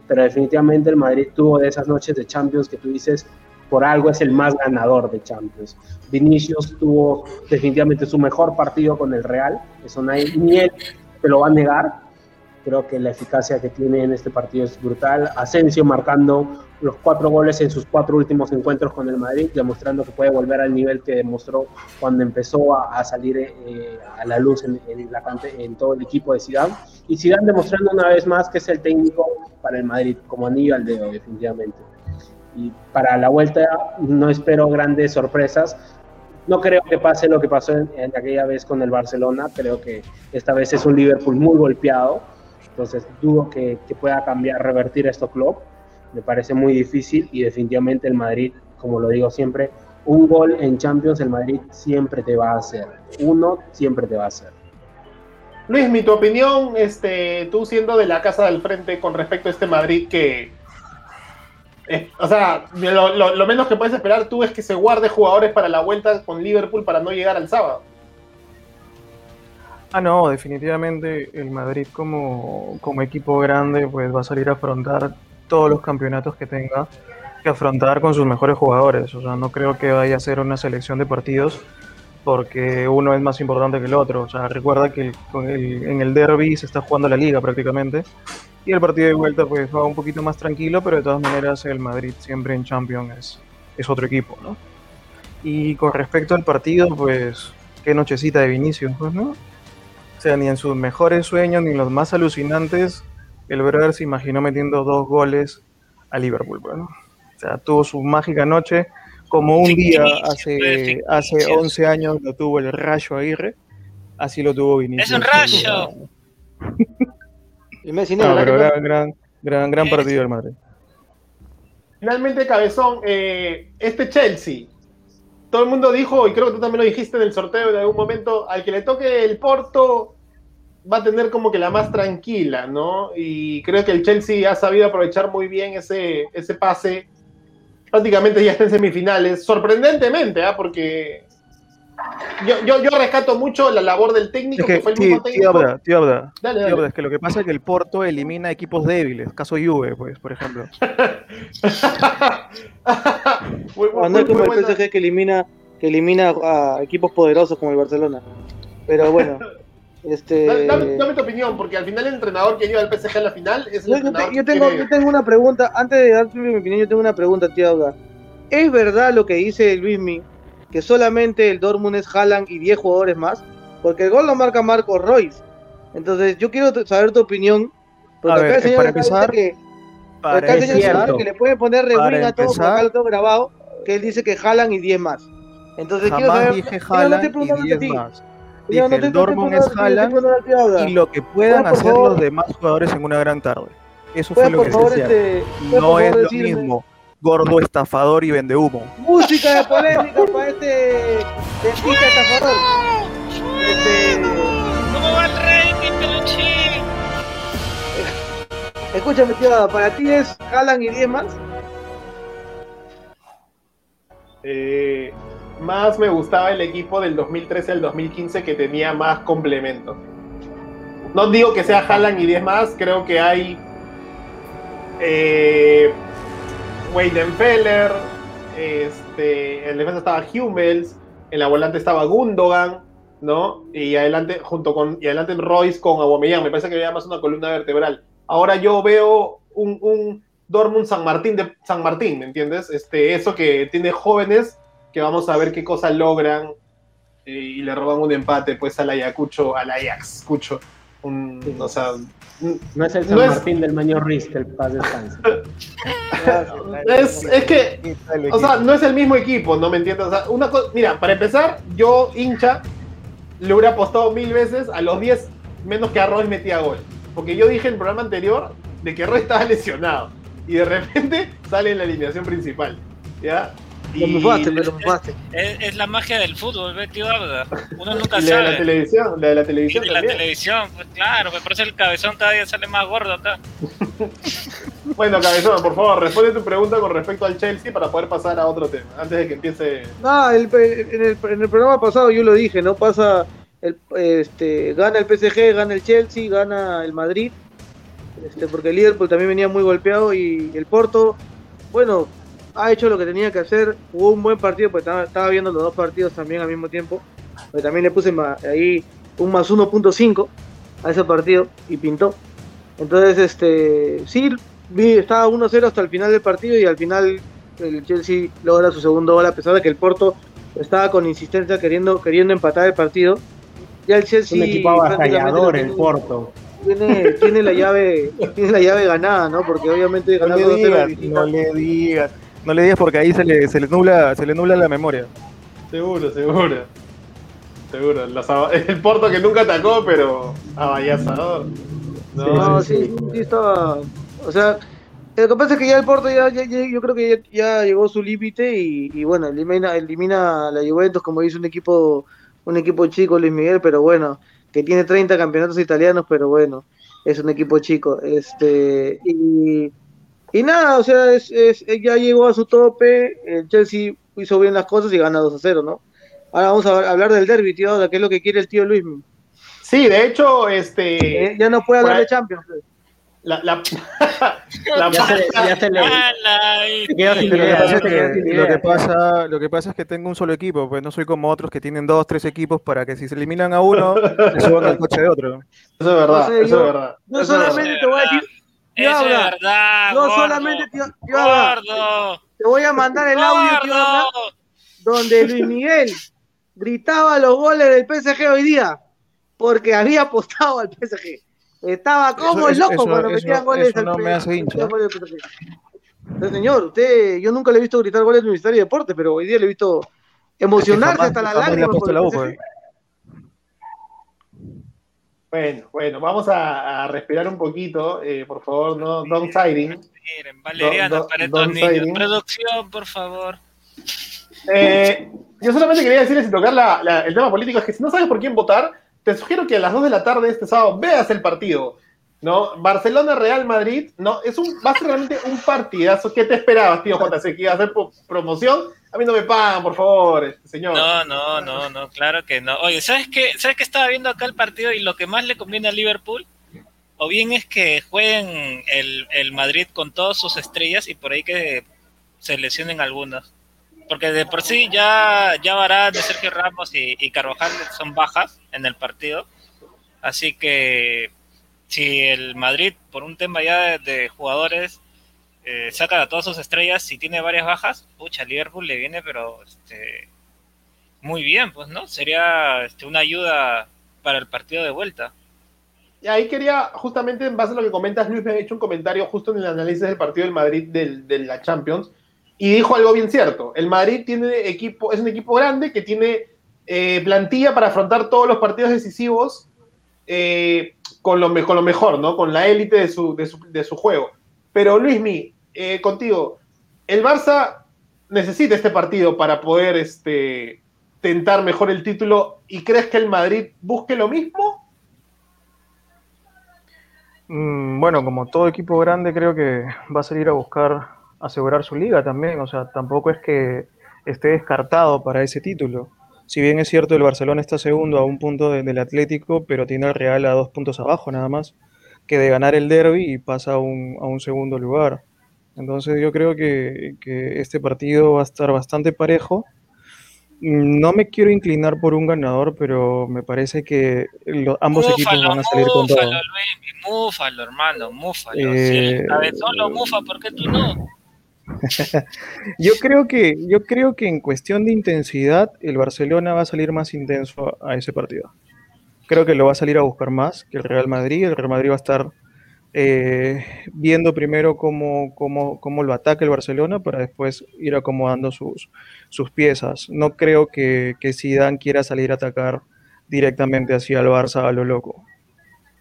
Pero definitivamente el Madrid tuvo de esas noches de Champions que tú dices, por algo es el más ganador de Champions. Vinicius tuvo definitivamente su mejor partido con el Real, eso nadie, ni él te lo va a negar. Creo que la eficacia que tiene en este partido es brutal. Asensio marcando los cuatro goles en sus cuatro últimos encuentros con el Madrid, demostrando que puede volver al nivel que demostró cuando empezó a, a salir eh, a la luz en, en la en todo el equipo de Zidane. Y Zidane demostrando una vez más que es el técnico para el Madrid, como anillo al dedo, definitivamente. Y para la vuelta no espero grandes sorpresas. No creo que pase lo que pasó en, en aquella vez con el Barcelona. Creo que esta vez es un Liverpool muy golpeado. Entonces dudo que, que pueda cambiar, revertir esto Klopp. Me parece muy difícil y definitivamente el Madrid, como lo digo siempre, un gol en Champions el Madrid siempre te va a hacer. Uno siempre te va a hacer. Luis, mi tu opinión, este, tú siendo de la casa del frente con respecto a este Madrid que, eh, o sea, lo, lo- lo menos que puedes esperar tú es que se guarde jugadores para la vuelta con Liverpool para no llegar al sábado. Ah, no, definitivamente el Madrid como, como equipo grande pues va a salir a afrontar todos los campeonatos que tenga que afrontar con sus mejores jugadores. O sea, no creo que vaya a ser una selección de partidos porque uno es más importante que el otro. O sea, recuerda que en el derby se está jugando la liga prácticamente y el partido de vuelta pues va un poquito más tranquilo, pero de todas maneras el Madrid siempre en Champions es, es otro equipo, ¿no? Y con respecto al partido, pues qué nochecita de Vinicius, pues, ¿no? O sea, ni en sus mejores sueños, ni en los más alucinantes, el brother se imaginó metiendo dos goles a Liverpool, bueno. O sea, tuvo su mágica noche, como un día hace, hace 11 años lo tuvo el Rayo Aguirre, así lo tuvo Vinicius. ¡Es un rayo! Y Messi No, pero gran, gran, gran, gran partido del Madrid. Finalmente, Cabezón, eh, este Chelsea, todo el mundo dijo, y creo que tú también lo dijiste en el sorteo en algún momento, al que le toque el Porto va a tener como que la más tranquila, ¿no? Y creo que el Chelsea ha sabido aprovechar muy bien ese, ese pase. Prácticamente ya está en semifinales, sorprendentemente, ¿ah? Porque yo, yo, yo rescato mucho la labor del técnico, Es que, que, fue el tío, mismo tío técnico. Abda, tío Abda, Dale, tío dale. Abda, es que lo que pasa es que el Porto elimina equipos débiles, caso Juve, pues, por ejemplo. Muy- muy- Ah, no es muy como el PSG que elimina, que elimina a equipos poderosos como el Barcelona. Pero bueno, este. Dame, dame- dame tu opinión, porque al final el entrenador que lleva al PSG a la final es el Yo, yo entrenador te- yo que tengo, yo tengo una pregunta, antes de dar mi opinión, yo tengo una pregunta, tío. ¿Es verdad lo que dice Luismi, que solamente el Dortmund es Haaland y 10 jugadores más? Porque el gol lo marca Marco Royce. Entonces, yo quiero saber tu opinión. Porque A acá ver, el señor para empezar, que, Para acá el señor que le pueden poner rewind a todo, empezar- acá lo tengo grabado, que él dice que Haaland y 10 más. Entonces, quiero saber. dije Haaland y preguntando a 10 ti. más. Dije, no el Dortmund es Haaland y lo que puedan ¿Puedes, por hacer favor? los demás jugadores en una gran tarde. Eso fue ¿Puedes, lo que favor, decía. este, No es lo decirme? mismo, gordo estafador y vende humo. música de polémica para este dentista estafador. Este, ¿Cómo va el rating, peluchín? escúchame, tío, para ti es Haaland y 10 más. Eh, más me gustaba el equipo del 2013 al 2015 que tenía más complementos. No digo que sea Haaland y 10 más, creo que hay eh, Weidenfeller, este, en defensa estaba Hummels, en la volante estaba Gundogan, ¿no? Y adelante, junto con, y adelante Royce con Aubameyang, me parece que había más una columna vertebral. Ahora yo veo un, un Dortmund San Martín de San Martín, ¿me entiendes? Este, eso que tiene jóvenes que vamos a ver qué cosas logran eh, y le roban un empate pues al Ayacucho, al Ajax, Cucho. Un, o sea, No es el San No es- Martín del Maño Riz, que el paz descanse. Es, es que, o sea, no es el mismo equipo, ¿no me entiendes? O sea, una cosa, mira, para empezar, yo, hincha, le hubiera apostado mil veces a los 10 menos que a Roy metía gol. Porque yo dije en el programa anterior de que Roy estaba lesionado. Y de repente sale en la alineación principal. ¿Ya? Lo mufaste, pero lo mufaste. Es, es la magia del fútbol, ¿ves, tío Abda? Uno nunca y la de la televisión, la de la Y televisión de la también. televisión, pues claro, pues por eso el cabezón cada día sale más gordo acá. Bueno, Cabezón, por favor, responde tu pregunta con respecto al Chelsea para poder pasar a otro tema, antes de que empiece... No, el- en, el, en el programa pasado yo lo dije, ¿no? Pasa, el, este, gana el PSG, gana el Chelsea, gana el Madrid, este, porque el Liverpool también venía muy golpeado y el Porto, bueno, ha hecho lo que tenía que hacer, jugó un buen partido, pues estaba, viendo los dos partidos también al mismo tiempo, pues también le puse ahí un más 1.5 a ese partido y pintó. Entonces, este, sí, vi, estaba 1-0 hasta el final del partido y al final el Chelsea logra su segundo gol a pesar de que el Porto estaba con insistencia queriendo queriendo empatar el partido. Ya el Chelsea un equipo avasallador, el Porto. Tiene, tiene la llave tiene la llave ganada, ¿no? Porque obviamente No ganar le 2-0 de digas, visita- no le digas. No le digas porque ahí se le, se le nubla, se le nubla la memoria. Seguro, seguro. Seguro. Los el Porto que nunca atacó, pero avasallador. No, No, sí, sí, sí, estaba. O sea, lo que pasa es que ya el Porto ya, ya- ya- yo creo que ya, ya llegó a su límite y, y bueno, elimina, elimina a la Juventus como dice un equipo, un equipo chico, Luis Miguel, pero bueno, que tiene 30 campeonatos italianos, pero bueno, es un equipo chico. Este, y, y nada, o sea, es, es- ya llegó a su tope, el Chelsea hizo bien las cosas y gana 2 a 0, ¿no? Ahora vamos a hablar del derby, tío, de qué es lo que quiere el tío Luis. Sí, de hecho, este. Eh, ya no puede hablar de Champions. pues. La, la, la- Ya se, ya se le. Sin Lo que, pasa lo, que pasa, es que tengo un solo equipo, pues no soy como otros que tienen dos, tres equipos para que si se eliminan a uno, se suban al coche de otro. Eso es verdad, No sé, eso yo- es verdad. Yo eso es verdad. solamente te voy a decir, es Abra, verdad, yo gordo. solamente tío, tío Abra, Gordo, te voy a mandar el audio, tío Abra, gordo. donde Luis Miguel gritaba los goles del PSG hoy día, porque había apostado al PSG. Estaba como Eso- loco eso- cuando eso- metían goles eso al no PSG, me hace hincha. metían goles del PSG. Pero, señor, usted, yo nunca le he visto gritar goles en Universitario de Deportes, pero hoy día le he visto emocionarse hasta jamás la el pues. Bueno, bueno, vamos a, a respirar un poquito, eh, por favor, no downsizing. Miren, Valeriano, Do- do- para estos niños. siding. Producción, por favor. Eh, yo solamente quería decirles, sin tocar la- la- el tema político, es que si no sabes por quién votar, te sugiero que a las 2 de la tarde este sábado veas el partido. ¿no? Barcelona-Real Madrid, ¿no? Es un, va a ser realmente un partidazo. ¿Qué te esperabas, tío JC? ¿Que iba a hacer promoción? A mí no me pagan, por favor, este señor. No, no, no, no, claro que no. Oye, ¿sabes qué? ¿Sabes qué estaba viendo acá el partido y lo que más le conviene a Liverpool? O bien es que jueguen el, el Madrid con todas sus estrellas y por ahí que se lesionen algunas. Porque de por sí ya, ya Varane, Sergio Ramos y, y Carvajal son bajas en el partido. Así que si el Madrid, por un tema ya de jugadores, eh, saca a todas sus estrellas y tiene varias bajas, pucha, Liverpool le viene, pero este, muy bien, pues, ¿no? Sería este, una ayuda para el partido de vuelta. Y ahí quería, justamente en base a lo que comentas, Luis me ha hecho un comentario justo en el análisis del partido del Madrid del- de la Champions y dijo algo bien cierto. El Madrid tiene equipo, es un equipo grande que tiene eh, plantilla para afrontar todos los partidos decisivos eh, con, lo, con lo mejor, ¿no? Con la élite de su, de, su, de su juego. Pero Luismi, eh, contigo, el Barça necesita este partido para poder este, tentar mejor el título y crees que el Madrid busque lo mismo? Mm, Bueno, como todo equipo grande, creo que va a salir a buscar asegurar su liga también. O sea, tampoco es que esté descartado para ese título. Si bien es cierto, el Barcelona está segundo a un punto de- del Atlético, pero tiene al Real a dos puntos abajo nada más, que de ganar el derby y pasa a un, a un segundo lugar. Entonces yo creo que, que este partido va a estar bastante parejo. No me quiero inclinar por un ganador, pero me parece que lo- ambos equipos van a salir con todo. múfalo, Luis, múfalo, hermano, múfalo. si Eh, el cabezón lo mufa, ¿por qué tú no? Yo creo que, yo creo que en cuestión de intensidad, el Barcelona va a salir más intenso a, a ese partido. Creo que lo va a salir a buscar más que el Real Madrid. El Real Madrid va a estar eh, viendo primero cómo, cómo, cómo, lo ataca el Barcelona para después ir acomodando sus, sus piezas. No creo que, que Zidane quiera salir a atacar directamente hacia el Barça a lo loco.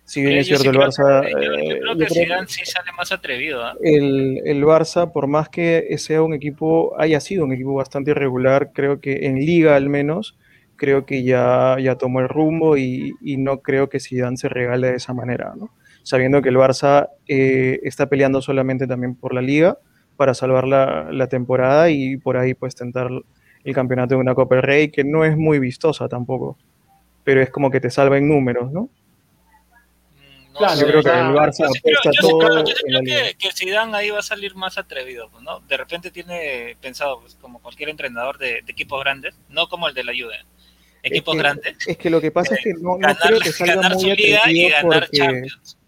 Si bien es cierto, el Barça. yo, creo que Zidane sí sale más atrevido. ¿eh? El, el, Barça, por más que sea un equipo, haya sido un equipo bastante irregular, creo que en Liga al menos, creo que ya, ya tomó el rumbo y, y no creo que Zidane se regale de esa manera, ¿no? Sabiendo que el Barça eh, está peleando solamente también por la Liga para salvar la, la, temporada y por ahí pues tentar el campeonato de una Copa del Rey que no es muy vistosa tampoco, pero es como que te salva en números, ¿no? No claro, yo creo que el Barça apuesta todo. Creo, yo creo que, que Zidane ahí va a salir más atrevido, ¿no? De repente tiene pensado, pues, como cualquier entrenador de, de, equipos grandes, no como el de la Juve, equipos es que, grandes. Es que lo que pasa eh, es que no, no creo que salga muy atrevido y ganar porque... Champions.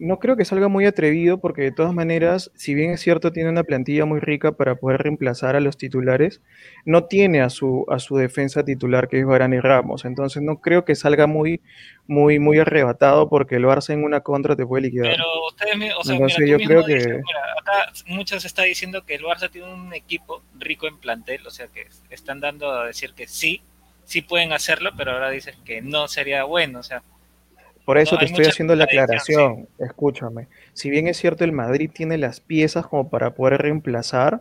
No creo que salga muy atrevido porque de todas maneras, si bien es cierto, tiene una plantilla muy rica para poder reemplazar a los titulares, no tiene a su, a su defensa titular que es Varane Ramos. Entonces no creo que salga muy, muy, muy arrebatado porque el Barça en una contra te puede liquidar. Pero ustedes, o sea, Entonces mira, yo creo que... Mira, acá muchos está diciendo que el Barça tiene un equipo rico en plantel, o sea que están dando a decir que sí, sí pueden hacerlo, pero ahora dices que no sería bueno, o sea, por eso No, te estoy haciendo la aclaración. Escúchame. Si bien es cierto, el Madrid tiene las piezas como para poder reemplazar,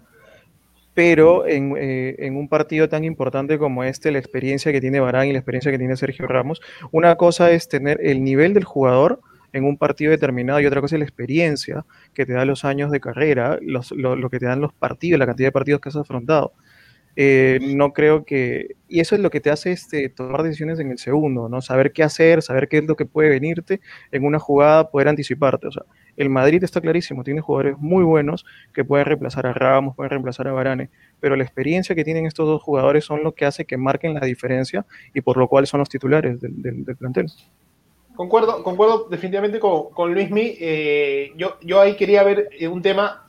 pero en, eh, en un partido tan importante como este, la experiencia que tiene Barán y la experiencia que tiene Sergio Ramos, una cosa es tener el nivel del jugador en un partido determinado y otra cosa es la experiencia que te da los años de carrera, los- lo, lo que te dan los partidos, la cantidad de partidos que has afrontado. Eh, no creo que... Y eso es lo que te hace este, tomar decisiones en el segundo, ¿no? Saber qué hacer, saber qué es lo que puede venirte en una jugada, poder anticiparte. O sea, el Madrid está clarísimo, tiene jugadores muy buenos que pueden reemplazar a Ramos, pueden reemplazar a Varane, pero la experiencia que tienen estos dos jugadores son lo que hace que marquen la diferencia y por lo cual son los titulares del, del- del plantel. Concuerdo, concuerdo definitivamente con, con Luismi. Eh, yo, yo ahí quería ver eh, un tema.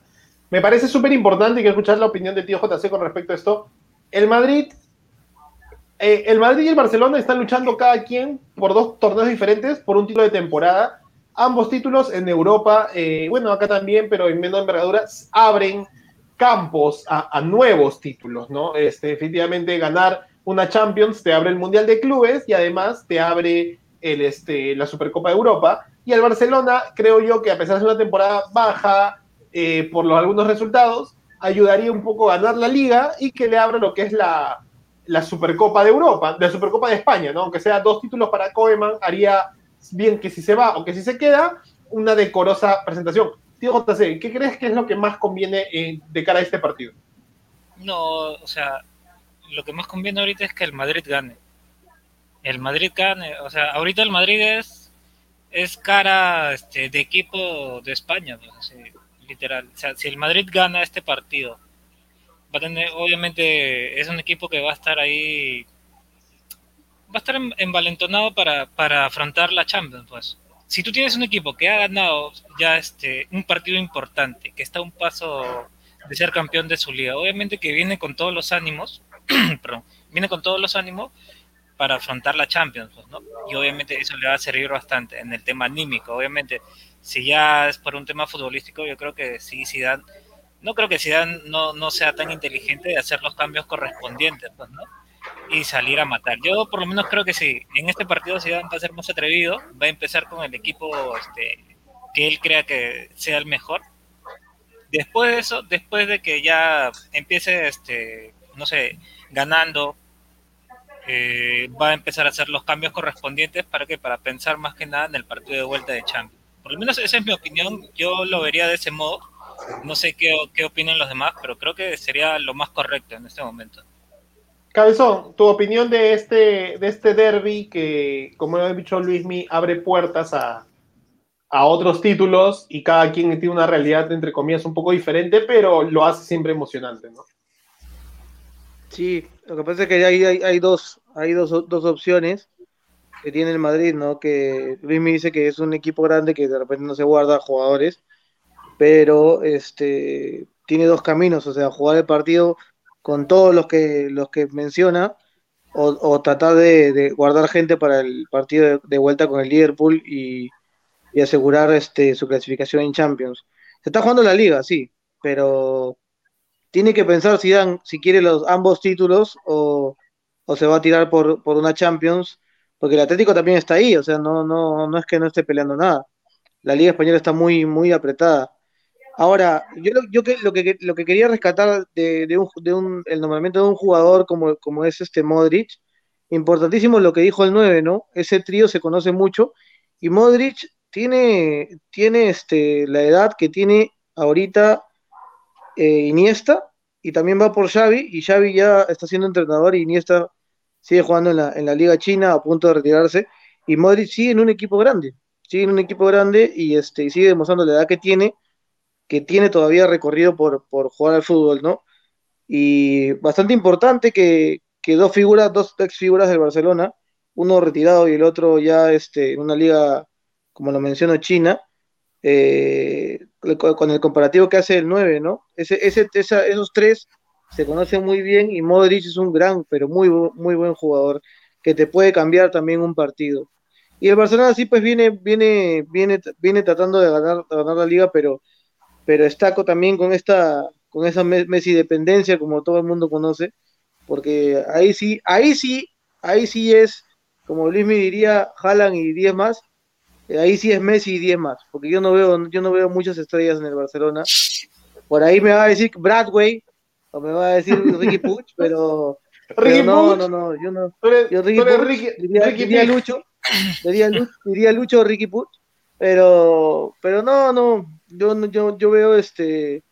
Me parece súper importante que escuchar la opinión de tío JC con respecto a esto. El Madrid, eh, el Madrid y el Barcelona están luchando cada quien por dos torneos diferentes por un título de temporada. Ambos títulos en Europa, eh, bueno, acá también, pero en menos envergadura, abren campos a, a nuevos títulos, ¿no? Este, definitivamente ganar una Champions te abre el Mundial de Clubes y además te abre el, este, la Supercopa de Europa. Y el Barcelona, creo yo que a pesar de ser una temporada baja eh, por los, algunos resultados, ayudaría un poco a ganar la liga y que le abra lo que es la, la Supercopa de Europa, la Supercopa de España, ¿no? Aunque sea dos títulos para Koeman, haría bien que si se va o que si se queda, una decorosa presentación. Tío JC, ¿qué crees que es lo que más conviene eh, de cara a este partido? No, o sea, lo que más conviene ahorita es que el Madrid gane. El Madrid gane, o sea, ahorita el Madrid es, es cara este, de equipo de España, literal. O sea, si el Madrid gana este partido, va a tener, obviamente, es un equipo que va a estar ahí, va a estar en- envalentonado para, para afrontar la Champions, pues. Si tú tienes un equipo que ha ganado ya este, un partido importante, que está a un paso de ser campeón de su liga, obviamente que viene con todos los ánimos, perdón, viene con todos los ánimos para afrontar la Champions, pues, ¿no? Y obviamente eso le va a servir bastante en el tema anímico. Obviamente, si ya es por un tema futbolístico, yo creo que sí, Zidane, no creo que Zidane no, no sea tan inteligente de hacer los cambios correspondientes, pues, ¿no? Y salir a matar. Yo por lo menos creo que sí. En este partido Zidane va a ser más atrevido, va a empezar con el equipo este, que él crea que sea el mejor. Después de eso, después de que ya empiece, este, no sé, ganando, eh, va a empezar a hacer los cambios correspondientes para que para pensar más que nada en el partido de vuelta de Champions. Por lo menos esa es mi opinión, yo lo vería de ese modo. No sé qué, qué opinan los demás, pero creo que sería lo más correcto en este momento. Cabezón, tu opinión de este, de este derby que, como ha dicho Luismi, abre puertas a, a otros títulos y cada quien tiene una realidad, entre comillas, un poco diferente, pero lo hace siempre emocionante, ¿no? Sí, lo que pasa es que hay, hay, hay dos, hay dos, dos opciones que tiene el Madrid, ¿no? Que Luis me dice que es un equipo grande que de repente no se guarda jugadores, pero este tiene dos caminos, o sea, jugar el partido con todos los que los que menciona o, tratar de, de guardar gente para el partido de, de vuelta con el Liverpool y, y asegurar este, su clasificación en Champions. Se está jugando la liga, sí, pero tiene que pensar si dan, si quiere los ambos títulos o, o se va a tirar por, por, una Champions, porque el Atlético también está ahí, o sea, no, no, no es que no esté peleando nada. La Liga Española está muy, muy apretada. Ahora, yo, lo, que, lo, que, lo que quería rescatar de, de, un, de un, el nombramiento de un jugador como, como es este Modric, importantísimo lo que dijo el 9, ¿no? Ese trío se conoce mucho y Modric tiene, tiene este, la edad que tiene ahorita eh, Iniesta y también va por Xavi y Xavi ya está siendo entrenador y Iniesta sigue jugando en la, en la Liga China a punto de retirarse y Modric sigue en un equipo grande, sigue en un equipo grande y, este, sigue demostrando la edad que tiene, que tiene todavía recorrido por, por jugar al fútbol, ¿no? Y bastante importante que, que dos figuras, dos ex figuras del Barcelona, uno retirado y el otro ya este, en una liga, como lo menciono, China, eh, con el comparativo que hace el 9, ¿no? Ese, ese, esos tres se conocen muy bien y Modric es un gran, pero muy, muy buen jugador que te puede cambiar también un partido. Y el Barcelona sí pues viene, viene, viene, viene tratando de ganar, ganar la liga, pero, pero estaco también con esta, con esa Messi dependencia, como todo el mundo conoce, porque ahí sí, ahí sí, ahí sí es, como Luis me diría, jalan y 10 más, ahí sí es Messi y 10 más, porque yo no veo, yo no veo muchas estrellas en el Barcelona. Por ahí me va a decir Bradway, o me va a decir Ricky Puch, pero, pero no, no, no, yo no. Yo Ricky Puch, Ricky, diría, Ricky diría Lucho, diría, diría Lucho o Ricky Puch, pero, pero no, no, yo, yo, yo veo este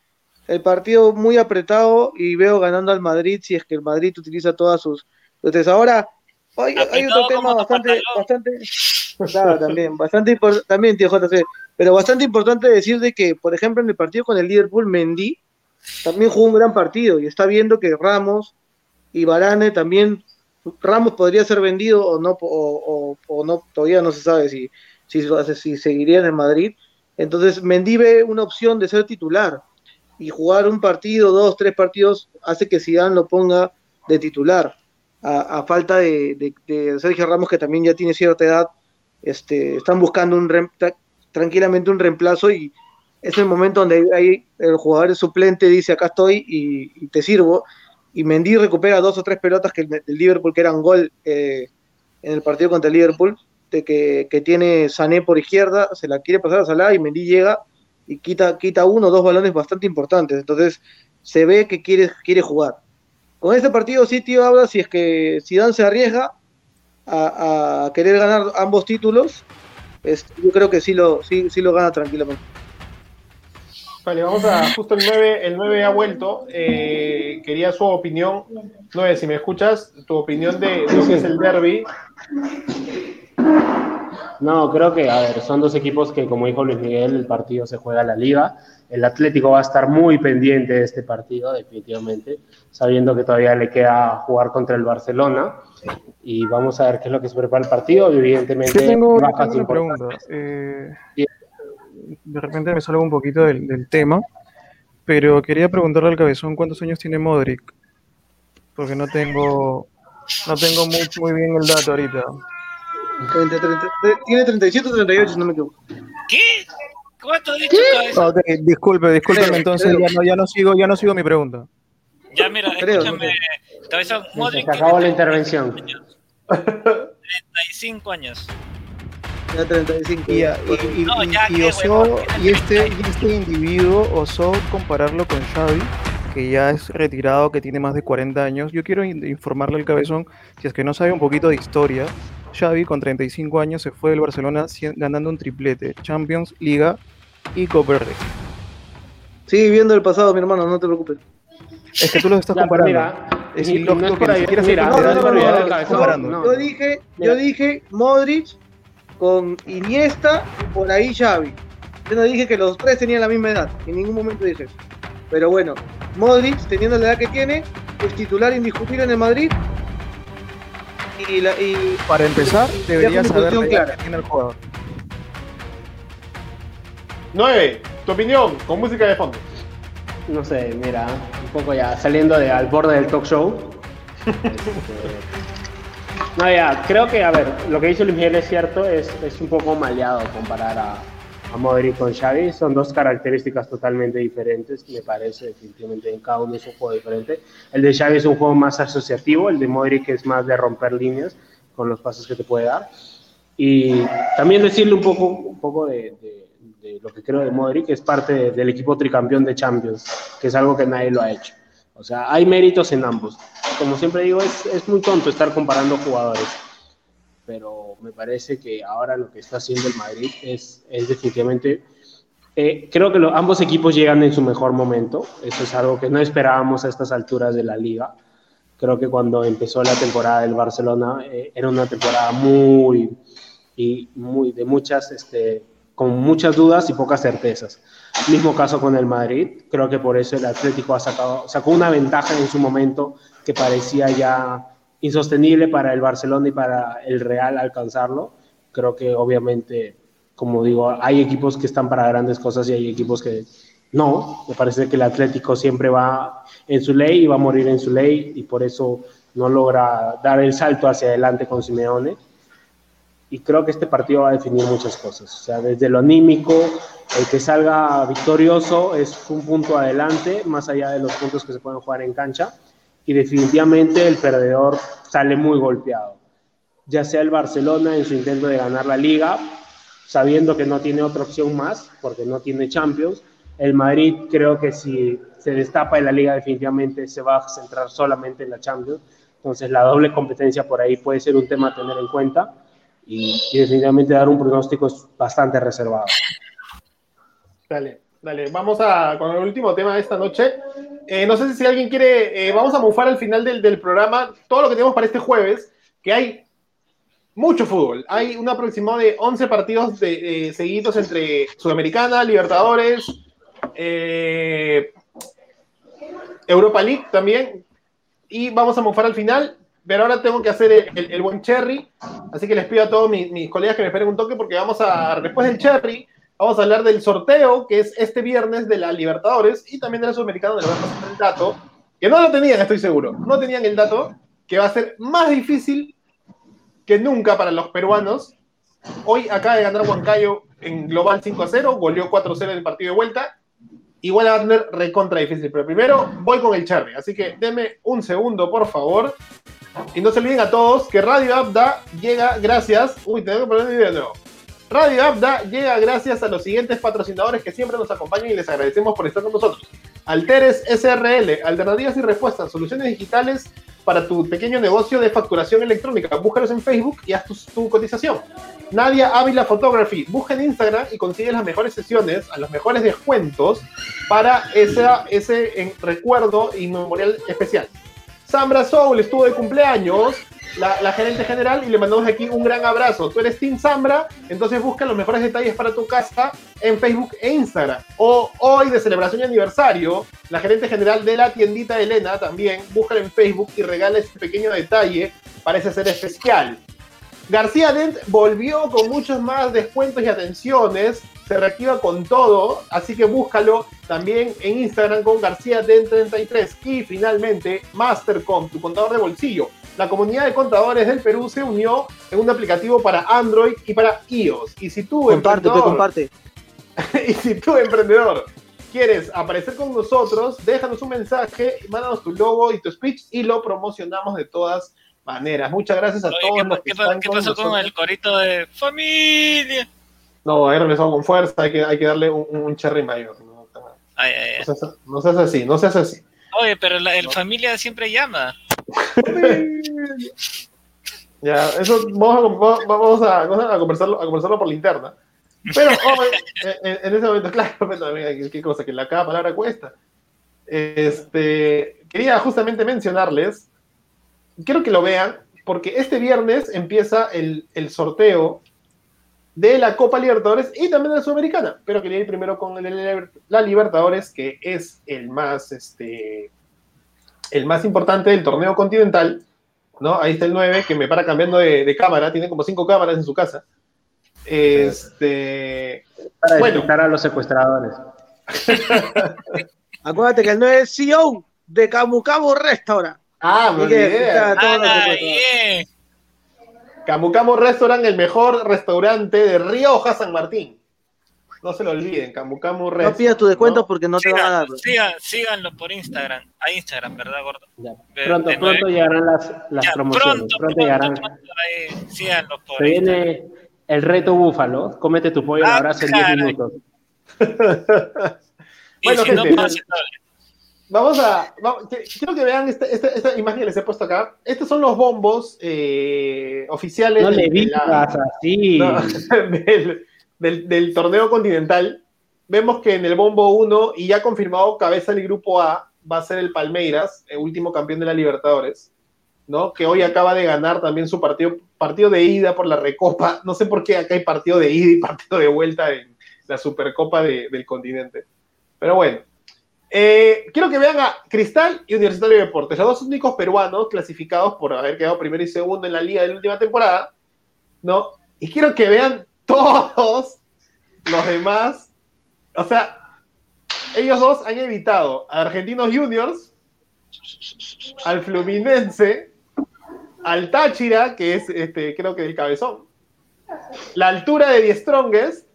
el partido muy apretado y veo ganando al Madrid si es que el Madrid utiliza todas sus. Entonces ahora hay, hay otro tema bastante, bastante, claro, también, bastante también, tío JC, pero bastante importante decir de que, por ejemplo, en el partido con el Liverpool, Mendy también jugó un gran partido y está viendo que Ramos y Varane también, Ramos podría ser vendido o no, o, o, no todavía no se sabe si, si, si seguiría en Madrid. Entonces, Mendy ve una opción de ser titular y jugar un partido, dos, tres partidos, hace que Zidane lo ponga de titular. A, falta de, de, Sergio Ramos, que también ya tiene cierta edad, este, están buscando un tranquilamente un reemplazo y es el momento donde hay, el jugador suplente dice acá estoy y, te sirvo. Y Mendy recupera dos o tres pelotas que el, Liverpool, que eran gol eh, en el partido contra el Liverpool, de que, tiene Sané por izquierda, se la quiere pasar a Salah y Mendy llega y quita, quita uno o dos balones bastante importantes. Entonces se ve que quiere, quiere jugar. Con este partido sí, tío, habla si es que Zidane se arriesga a, querer ganar ambos títulos, yo creo que sí lo, sí, sí lo gana tranquilamente. Vale, vamos a justo el 9, el 9 ha vuelto. Eh, quería su opinión. 9, si me escuchas, tu opinión de, lo que es el derby. No, creo que, a ver, son dos equipos que, como dijo Luis Miguel, el partido se juega a la liga. El Atlético va a estar muy pendiente de este partido, definitivamente, sabiendo que todavía le queda jugar contra el Barcelona. Y vamos a ver qué es lo que se prepara el partido. Evidentemente, Yo tengo, tengo una pregunta. Eh, de repente me salgo un poquito del, del, tema, pero quería preguntarle al cabezón cuántos años tiene Modric, porque no tengo, no tengo muy, muy bien el dato ahorita. 30, 30, tiene 37 o 38, no me equivoco. ¿Qué? ¿Cuánto dicho, cabezón? Okay, disculpe, disculpe, entonces ya no, ya, no sigo, ya no sigo mi pregunta. Ya, mira, creo, escúchame, cabezón, Modric. Se acabó la intervención. 35 años. Ya 35. Y, y, y, no, ya y, osó, y, este, y este individuo osó compararlo con Xavi, que ya es retirado, que tiene más de 40 años. Yo quiero informarle al cabezón, si es que no sabe un poquito de historia, Xavi con 35 años se fue del Barcelona ganando un triplete, Champions, Liga y Copa del Rey. Sigue viendo el pasado, mi hermano, no te preocupes. Es que tú lo estás comparando. Mira, es ilógico no que ni siquiera se no, no, no, comparando. Yo dije, yo dije Modric con Iniesta y por ahí Xavi. Yo no dije que los tres tenían la misma edad, en ningún momento dije eso. Pero bueno, Modric, teniendo la edad que tiene, es titular indiscutible en el Madrid. Y, la, y para empezar, debería saber la edad que tiene el jugador. 9. Tu opinión, con música de fondo. No sé, mira, un poco ya saliendo de, al borde del talk show. este, No, ya, creo que, a ver, lo que dice Luis Miguel es cierto, es, es un poco maleado comparar a, a Modric con Xavi. Son dos características totalmente diferentes, me parece, definitivamente en cada uno es un juego diferente. El de Xavi es un juego más asociativo, el de Modric es más de romper líneas con los pasos que te puede dar. Y también decirle un poco, un poco de, de, de lo que creo de Modric, que es parte de, del equipo tricampeón de Champions, que es algo que nadie lo ha hecho. O sea, hay méritos en ambos. Como siempre digo, es, es muy tonto estar comparando jugadores pero me parece que ahora lo que está haciendo el Madrid es, es definitivamente... Eh, creo que lo, ambos equipos llegan en su mejor momento, eso es algo que no esperábamos a estas alturas de la liga. Creo que cuando empezó la temporada del Barcelona eh, era una temporada muy, y muy de muchas, este, con muchas dudas y pocas certezas. Mismo caso con el Madrid, creo que por eso el Atlético ha sacado, sacó una ventaja en su momento que parecía ya insostenible para el Barcelona y para el Real alcanzarlo. Creo que obviamente, como digo, hay equipos que están para grandes cosas y hay equipos que no. Me parece que el Atlético siempre va en su ley y va a morir en su ley y por eso no logra dar el salto hacia adelante con Simeone. Y creo que este partido va a definir muchas cosas. O sea, desde lo anímico, el que salga victorioso es un punto adelante, más allá de los puntos que se pueden jugar en cancha y definitivamente el perdedor sale muy golpeado. Ya sea el Barcelona en su intento de ganar la liga, sabiendo que no tiene otra opción más, porque no tiene Champions. El Madrid creo que si se destapa en la liga definitivamente se va a centrar solamente en la Champions. Entonces la doble competencia por ahí puede ser un tema a tener en cuenta y, y definitivamente dar un pronóstico es bastante reservado. Dale, dale. Vamos a con el último tema de esta noche. Eh, no sé si alguien quiere, eh, vamos a mufar al final del, del, programa todo lo que tenemos para este jueves, que hay mucho fútbol. Hay un aproximado de 11 partidos de, eh, seguidos entre Sudamericana, Libertadores, Europa League también. Y vamos a mufar al final, pero ahora tengo que hacer el, el, el buen cherry. Así que les pido a todos mis, mis, colegas que me esperen un toque porque vamos a, después del cherry, vamos a hablar del sorteo que es este viernes de la Libertadores y también de la Sudamericana, donde les voy a pasar el dato, que no lo tenían, estoy seguro, no tenían el dato, que va a ser más difícil que nunca para los peruanos. Hoy acaba de ganar Huancayo en global 5 a 0, goleó 4 a 0 en el partido de vuelta. Igual va a tener recontra difícil, pero primero voy con el cherry, así que denme un segundo, por favor. Y no se olviden a todos que Radio Abda llega gracias. Uy, tengo que poner el video de nuevo. Radio Abda llega gracias a los siguientes patrocinadores que siempre nos acompañan y les agradecemos por estar con nosotros. Alteres SRL, alternativas y respuestas, soluciones digitales para tu pequeño negocio de facturación electrónica. Búscalos en Facebook y haz tu, cotización. Nadia Ávila Photography, busca en Instagram y consigue las mejores sesiones, a los mejores descuentos para ese en, recuerdo y memorial especial. Sambra Soul estuvo de cumpleaños, la, gerente general, y le mandamos aquí un gran abrazo. Tú eres Team Sambra, entonces busca los mejores detalles para tu casa en Facebook e Instagram. O hoy de celebración y aniversario, la gerente general de la tiendita Elena también, búscala en Facebook y regala este pequeño detalle para ese ser especial. García Dent volvió con muchos más descuentos y atenciones, se reactiva con todo, así que búscalo también en Instagram con García Dent33 y finalmente Mastercom, tu contador de bolsillo. La comunidad de contadores del Perú se unió en un aplicativo para Android y para iOS. Y si tú, comparte, tú comparte. y si tú, emprendedor, quieres aparecer con nosotros, déjanos un mensaje, mándanos tu logo y tu speech y lo promocionamos de todas maneras. Muchas gracias a Oye, todos ¿qué, los que ¿qué, están ¿qué pasó con nosotros. el corito de familia? No, he regresado con fuerza, hay que, hay que darle un, un cherry mayor. No, Ay, ay, ay. no, seas, no seas así, no seas así. Oye, pero la, el familia siempre llama. Ya, eso vamos a, vamos a, vamos a, conversarlo, a conversarlo por la interna. Pero oh, en, en, ese momento, claro, qué, qué cosa, que la cada palabra cuesta. Este, quería justamente mencionarles, quiero que lo vean, porque este viernes empieza el, el sorteo de la Copa Libertadores y también de la Sudamericana. Pero quería ir primero con el, la Libertadores, que es el más, este, el más importante del torneo continental. ¿no? Ahí está el 9, que me para cambiando de, de cámara, tiene como 5 cámaras en su casa. Este. Para bueno. a los secuestradores. Acuérdate que el 9 es CEO de Camu Camu Restaurant. Ah, muy bien. Ah, bien. Camu Camu Restaurant, el mejor restaurante de Rioja, San Martín. No se lo olviden, Camu Camu No Restaurant. pidas tu descuento ¿no? porque no te van a dar. Síganlo, sigan- síganlo por Instagram. A Instagram, ¿verdad, gordo? Ya. Pronto, de pronto llegarán las, las Ya, promociones. pronto, Pronto, pronto, llegarán. pronto, ahí, síganlo por Se Instagram. viene el reto búfalo. Cómete tu pollo Ah, brasa en 10 caray. minutos. Bueno, si no, gente, doble. Vamos a. vamos- quiero que vean esta, esta- esta imagen que les he puesto acá. Estos son los bombos eh, oficiales No le de la- digas así. no, del, del- torneo continental. Vemos que en el bombo 1, y ya confirmado cabeza del grupo A, va a ser el Palmeiras, el último campeón de la Libertadores, ¿no? Que hoy acaba de ganar también su partido, partido de ida por la Recopa. No sé por qué acá hay partido de ida y partido de vuelta en la Supercopa de- del continente. Pero bueno. Eh, quiero que vean a Cristal y Universitario de Deportes, los dos únicos peruanos clasificados por haber quedado primero y segundo en la liga de la última temporada, ¿no? Y quiero que vean todos los demás. O sea, ellos dos han evitado a Argentinos Juniors, al Fluminense, al Táchira, que es este, creo que el cabezón, la altura de Die Strongest,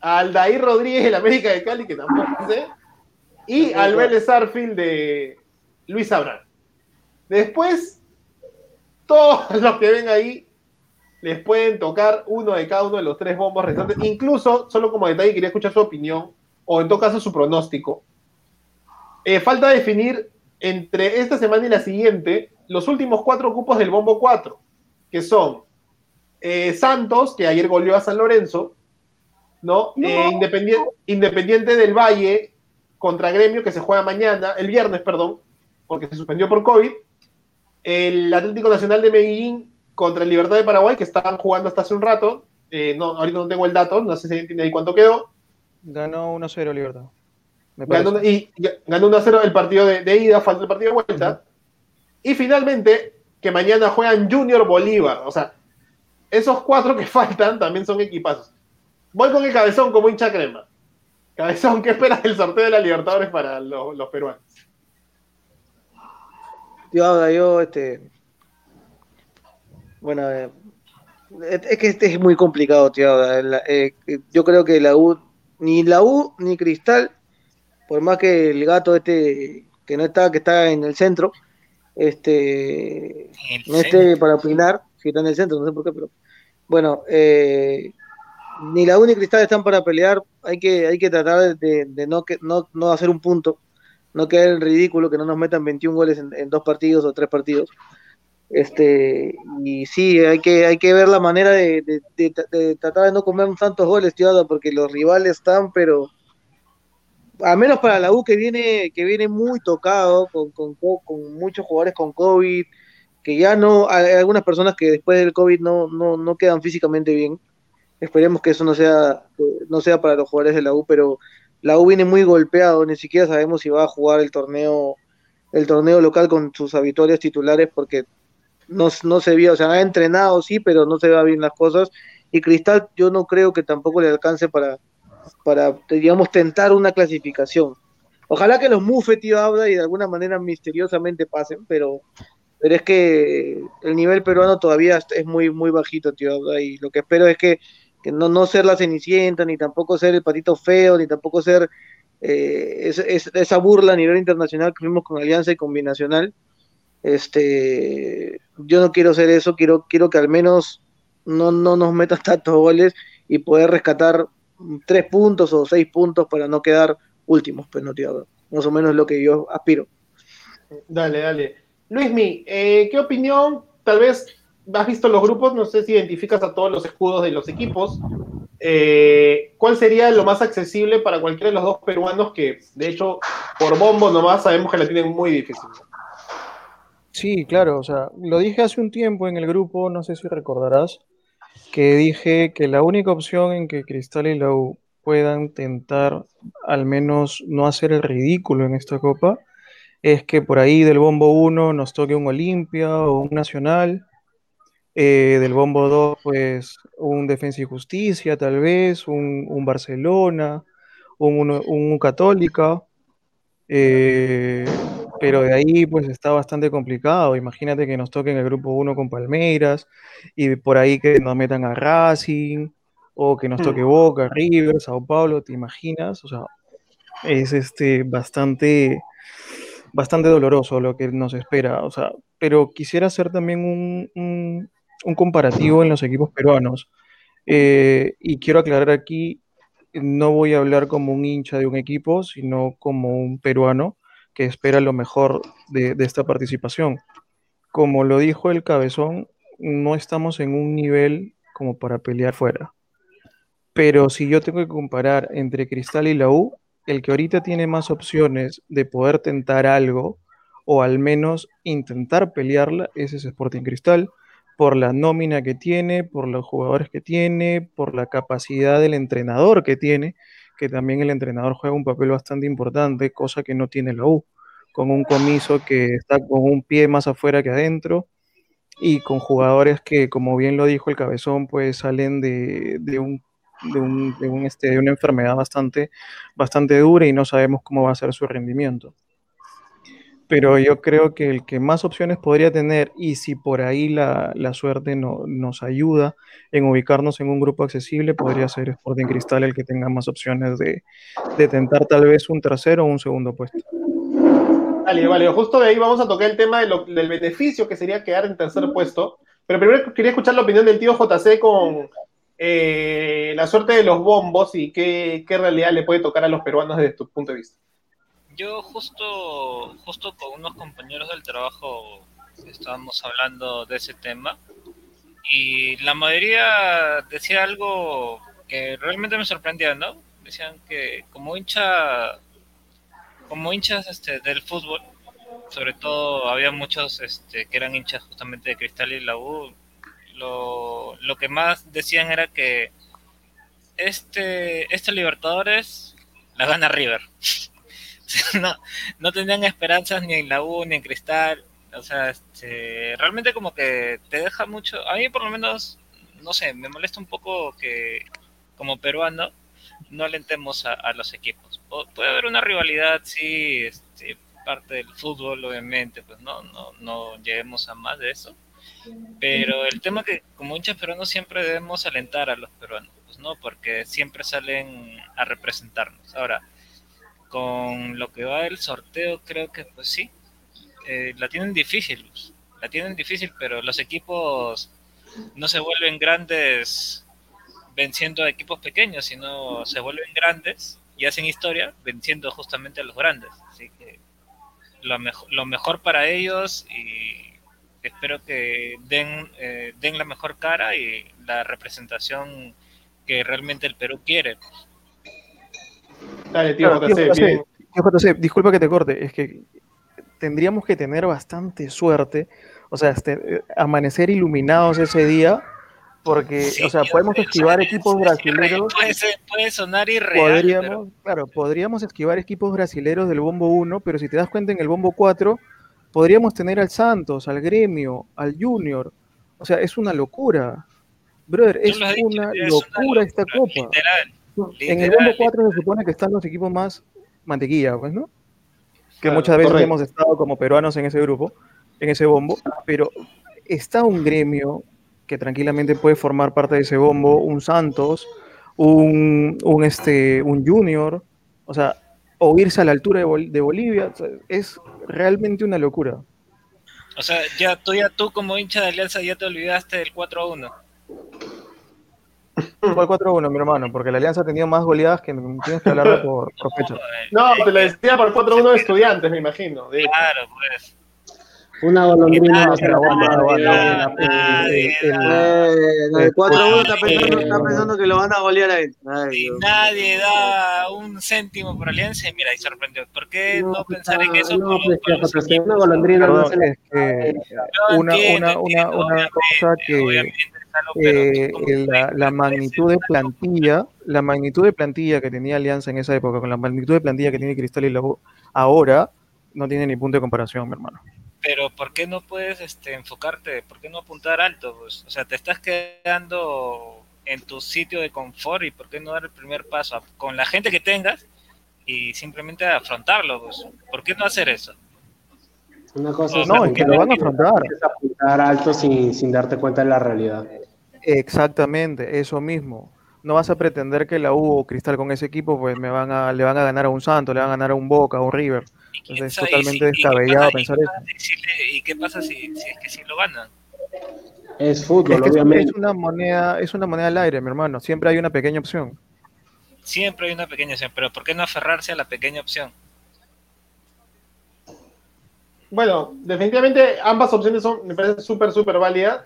al Dair Rodríguez del América de Cali, que tampoco sé, y al Vélez Arfield de Luis Abrán. Después, todos los que ven ahí les pueden tocar uno de cada uno de los tres bombos restantes. Incluso, solo como detalle, quería escuchar su opinión, o en todo caso su pronóstico. Eh, falta definir entre esta semana y la siguiente los últimos cuatro cupos del bombo 4, que son eh, Santos, que ayer goleó a San Lorenzo, ¿no? Eh, Independien- Independiente del Valle contra Gremio, que se juega mañana, el viernes, perdón, porque se suspendió por COVID. El Atlético Nacional de Medellín contra el Libertad de Paraguay, que estaban jugando hasta hace un rato. Eh, no, ahorita no tengo el dato, no sé si alguien tiene ahí cuánto quedó. Ganó 1-0 Libertad. Me. Ganó, y ganó 1 a 0 el partido de, de ida, falta el partido de vuelta. Y finalmente, que mañana juegan Junior Bolívar. O sea, esos cuatro que faltan también son equipazos. Voy con el cabezón como hincha crema. Cabezón, ¿qué esperas del sorteo de la Libertadores para los, los peruanos? Yo, ahora, yo, este. Bueno, eh, es que este es muy complicado, tío. la- eh, yo creo que la U, ni la U ni Cristal, por más que el gato este, que no está, que está en el centro, este, el no esté para opinar, si está en el centro, no sé por qué, pero bueno, eh, ni la U ni Cristal están para pelear, hay que, hay que tratar de, de no, que, no, no hacer un punto, no quedar en ridículo, que no nos metan 21 goles en, en dos partidos o tres partidos. Este, y sí, hay que, hay que ver la manera de, de- de- tratar de no comer tantos goles, tío, porque los rivales están, pero al menos para la U que viene, que viene muy tocado, con, con, co- con muchos jugadores con COVID, que ya no, hay algunas personas que después del COVID no, no, no quedan físicamente bien. Esperemos que eso no sea, no sea para los jugadores de la U, pero la U viene muy golpeado, ni siquiera sabemos si va a jugar el torneo, el torneo local con sus habituales titulares, porque no, no se vio, o sea, ha entrenado sí, pero no se va bien las cosas. Y Cristal yo no creo que tampoco le alcance para, para digamos, tentar una clasificación. Ojalá que los Mufe, tío, habla y de alguna manera misteriosamente pasen, pero, pero es que el nivel peruano todavía es muy, muy bajito, tío, Abda, y lo que espero es que, que no, no ser la cenicienta, ni tampoco ser el patito feo, ni tampoco ser eh, es- esa burla a nivel internacional que vimos con Alianza y con Binacional. Este, yo no quiero ser eso, quiero, quiero que al menos no, no nos metan tantos goles y poder rescatar tres puntos o seis puntos para no quedar últimos, pues no, tío, más o menos lo que yo aspiro. Dale, dale. Luismi, eh, ¿qué opinión? Tal vez has visto los grupos, no sé si identificas a todos los escudos de los equipos. Eh, ¿Cuál sería lo más accesible para cualquiera de los dos peruanos que, de hecho, por bombo nomás sabemos que la tienen muy difícil? Sí, claro, o sea, lo dije hace un tiempo en el grupo, no sé si recordarás, que dije que la única opción en que Cristal y la U puedan tentar al menos no hacer el ridículo en esta copa es que por ahí del bombo 1 nos toque un Olimpia o un Nacional, eh, del bombo 2 pues un Defensa y Justicia tal vez, un, Barcelona, un Católica, eh, pero de ahí pues está bastante complicado. Imagínate que nos toquen el grupo 1 con Palmeiras y por ahí que nos metan a Racing o que nos toque Mm. Boca, River, Sao Paulo, ¿te imaginas? O sea, es este bastante bastante doloroso lo que nos espera, o sea, pero quisiera hacer también un, un- un comparativo en los equipos peruanos. Eh, y quiero aclarar aquí, no voy a hablar como un hincha de un equipo, sino como un peruano que espera lo mejor de, esta participación. Como lo dijo el cabezón, no estamos en un nivel como para pelear fuera. Pero si yo tengo que comparar entre Cristal y la U, el que ahorita tiene más opciones de poder tentar algo, o al menos intentar pelearla, ese es Sporting Cristal, por la nómina que tiene, por los jugadores que tiene, por la capacidad del entrenador que tiene, que también el entrenador juega un papel bastante importante, cosa que no tiene la U, con un comiso que está con un pie más afuera que adentro y con jugadores que, como bien lo dijo el cabezón, pues salen de, de un, de, un, de, un, este, de una enfermedad bastante, bastante dura y no sabemos cómo va a ser su rendimiento. Pero yo creo que el que más opciones podría tener, y si por ahí la, la suerte no, nos ayuda en ubicarnos en un grupo accesible, podría ser Sporting Cristal el que tenga más opciones de, de tentar tal vez un tercero o un segundo puesto. Vale, vale, justo de ahí vamos a tocar el tema del beneficio que sería quedar en tercer puesto. Pero primero quería escuchar la opinión del tío JC con eh, la suerte de los bombos y qué, qué, realidad le puede tocar a los peruanos desde tu punto de vista. Yo justo, justo con unos compañeros del trabajo estábamos hablando de ese tema y la mayoría decía algo que realmente me sorprendía, ¿no? Decían que como hincha como hinchas este, del fútbol, sobre todo había muchos este, que eran hinchas justamente de Cristal y la U, lo, lo que más decían era que este, este Libertadores la gana River. no, no tenían esperanzas ni en la U ni en Cristal. O sea, este, realmente como que te deja mucho, a mí por lo menos, no sé, me molesta un poco que como peruano no alentemos a, los equipos. Puede haber una rivalidad, sí, este, parte del fútbol, obviamente, pues no, no, no lleguemos a más de eso. Pero el tema que como hinchas peruanos siempre debemos alentar a los peruanos, pues no, porque siempre salen a representarnos. Ahora, con lo que va del sorteo, creo que pues sí, eh, la tienen difícil, pues. la tienen difícil, pero los equipos no se vuelven grandes venciendo a equipos pequeños, sino se vuelven grandes y hacen historia venciendo justamente a los grandes. Así que lo, mejor, lo mejor para ellos y espero que den, eh, den la mejor cara y la representación que realmente el Perú quiere. Dale, tío, Claro, JC, tío, bien. JC, tío, JC, disculpa que te corte, es que tendríamos que tener bastante suerte, o sea, este, amanecer iluminados ese día, porque, Sí, o sea, tío, podemos esquivar equipos es brasileños, Puede, sonar irreal, podríamos, pero claro, podríamos esquivar equipos brasileños del bombo 1, pero si te das cuenta en el bombo 4, podríamos tener al Santos, al Gremio, al Junior, o sea, es una locura. Brother, es lo has dicho, una es locura esta copa. Literal. En el bombo 4 se supone que están los equipos más mantequilla, pues, ¿no? Que Claro, muchas veces correcto. hemos estado como peruanos en ese grupo, en ese bombo, pero está un gremio que tranquilamente puede formar parte de ese bombo, un Santos, un, un, este, un Junior, o sea, o irse a la altura de, Bol- de Bolivia, o sea, es realmente una locura. O sea, ya tú, ya tú como hincha de Alianza ya te olvidaste del 4 a 1. Fue 4-1, mi hermano, porque la Alianza ha tenido más goleadas que tienes que hablarlo por, por fecha. No, te lo decía por 4-1 de estudiantes, me imagino. de hecho. Claro, pues. Una golondrina no se la aguanta. El- el- nadie, Eh, no, el 4-1 está pensando, está pensando que lo van a golear a él. Ay, nadie da un céntimo por Alianza y mira, y sorprendió. ¿Por qué no, pensar en eso? No, pues, una golondrina no se que Yo una, cosa que eh, ¿cómo el- la, magnitud de plantilla, la magnitud de plantilla que tenía Alianza en esa época con la magnitud de plantilla que tiene Cristal y la U ahora no tiene ni punto de comparación, mi hermano. pero ¿por qué no puedes este, enfocarte? ¿Por qué no apuntar alto? Pues? O sea, te estás quedando en tu sitio de confort y ¿por qué no dar el primer paso con la gente que tengas y simplemente afrontarlo? Pues? ¿Por qué no hacer eso? Una cosa es, No, es que lo van a afrontar. es apuntar alto sin, sin darte cuenta de la realidad. Exactamente, eso mismo. No vas a pretender que la U o Cristal con ese equipo pues me van a, le van a ganar a un Santo, le van a ganar a un Boca, a un River. ¿Y quién Entonces es totalmente ¿Y si- y qué descabellado y pensar eso. pasa si le- ¿Y qué pasa si, si es que si lo ganan? Es fútbol, Es que es- obviamente. es una moneda, es una moneda al aire, mi hermano. Siempre hay una pequeña opción. Siempre hay una pequeña opción, pero ¿por qué no aferrarse a la pequeña opción? Bueno, definitivamente ambas opciones son, me parecen súper, súper válidas.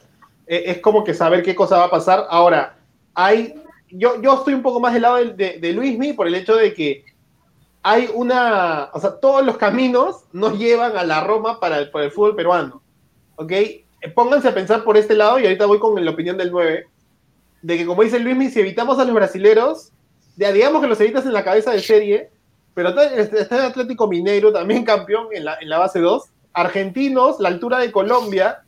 Eh, es como que saber qué cosa va a pasar. Ahora, hay, yo, yo estoy un poco más del lado de, de, de Luismi por el hecho de que hay una, o sea, todos los caminos nos llevan a la Roma para el, para el fútbol peruano. ¿Ok? Pónganse a pensar por este lado y ahorita voy con la opinión del 9, de que como dice Luismi, si evitamos a los brasileros, digamos que los evitas en la cabeza de serie, pero está el Atlético Mineiro, también campeón en la, en la base 2. Argentinos, la altura de Colombia,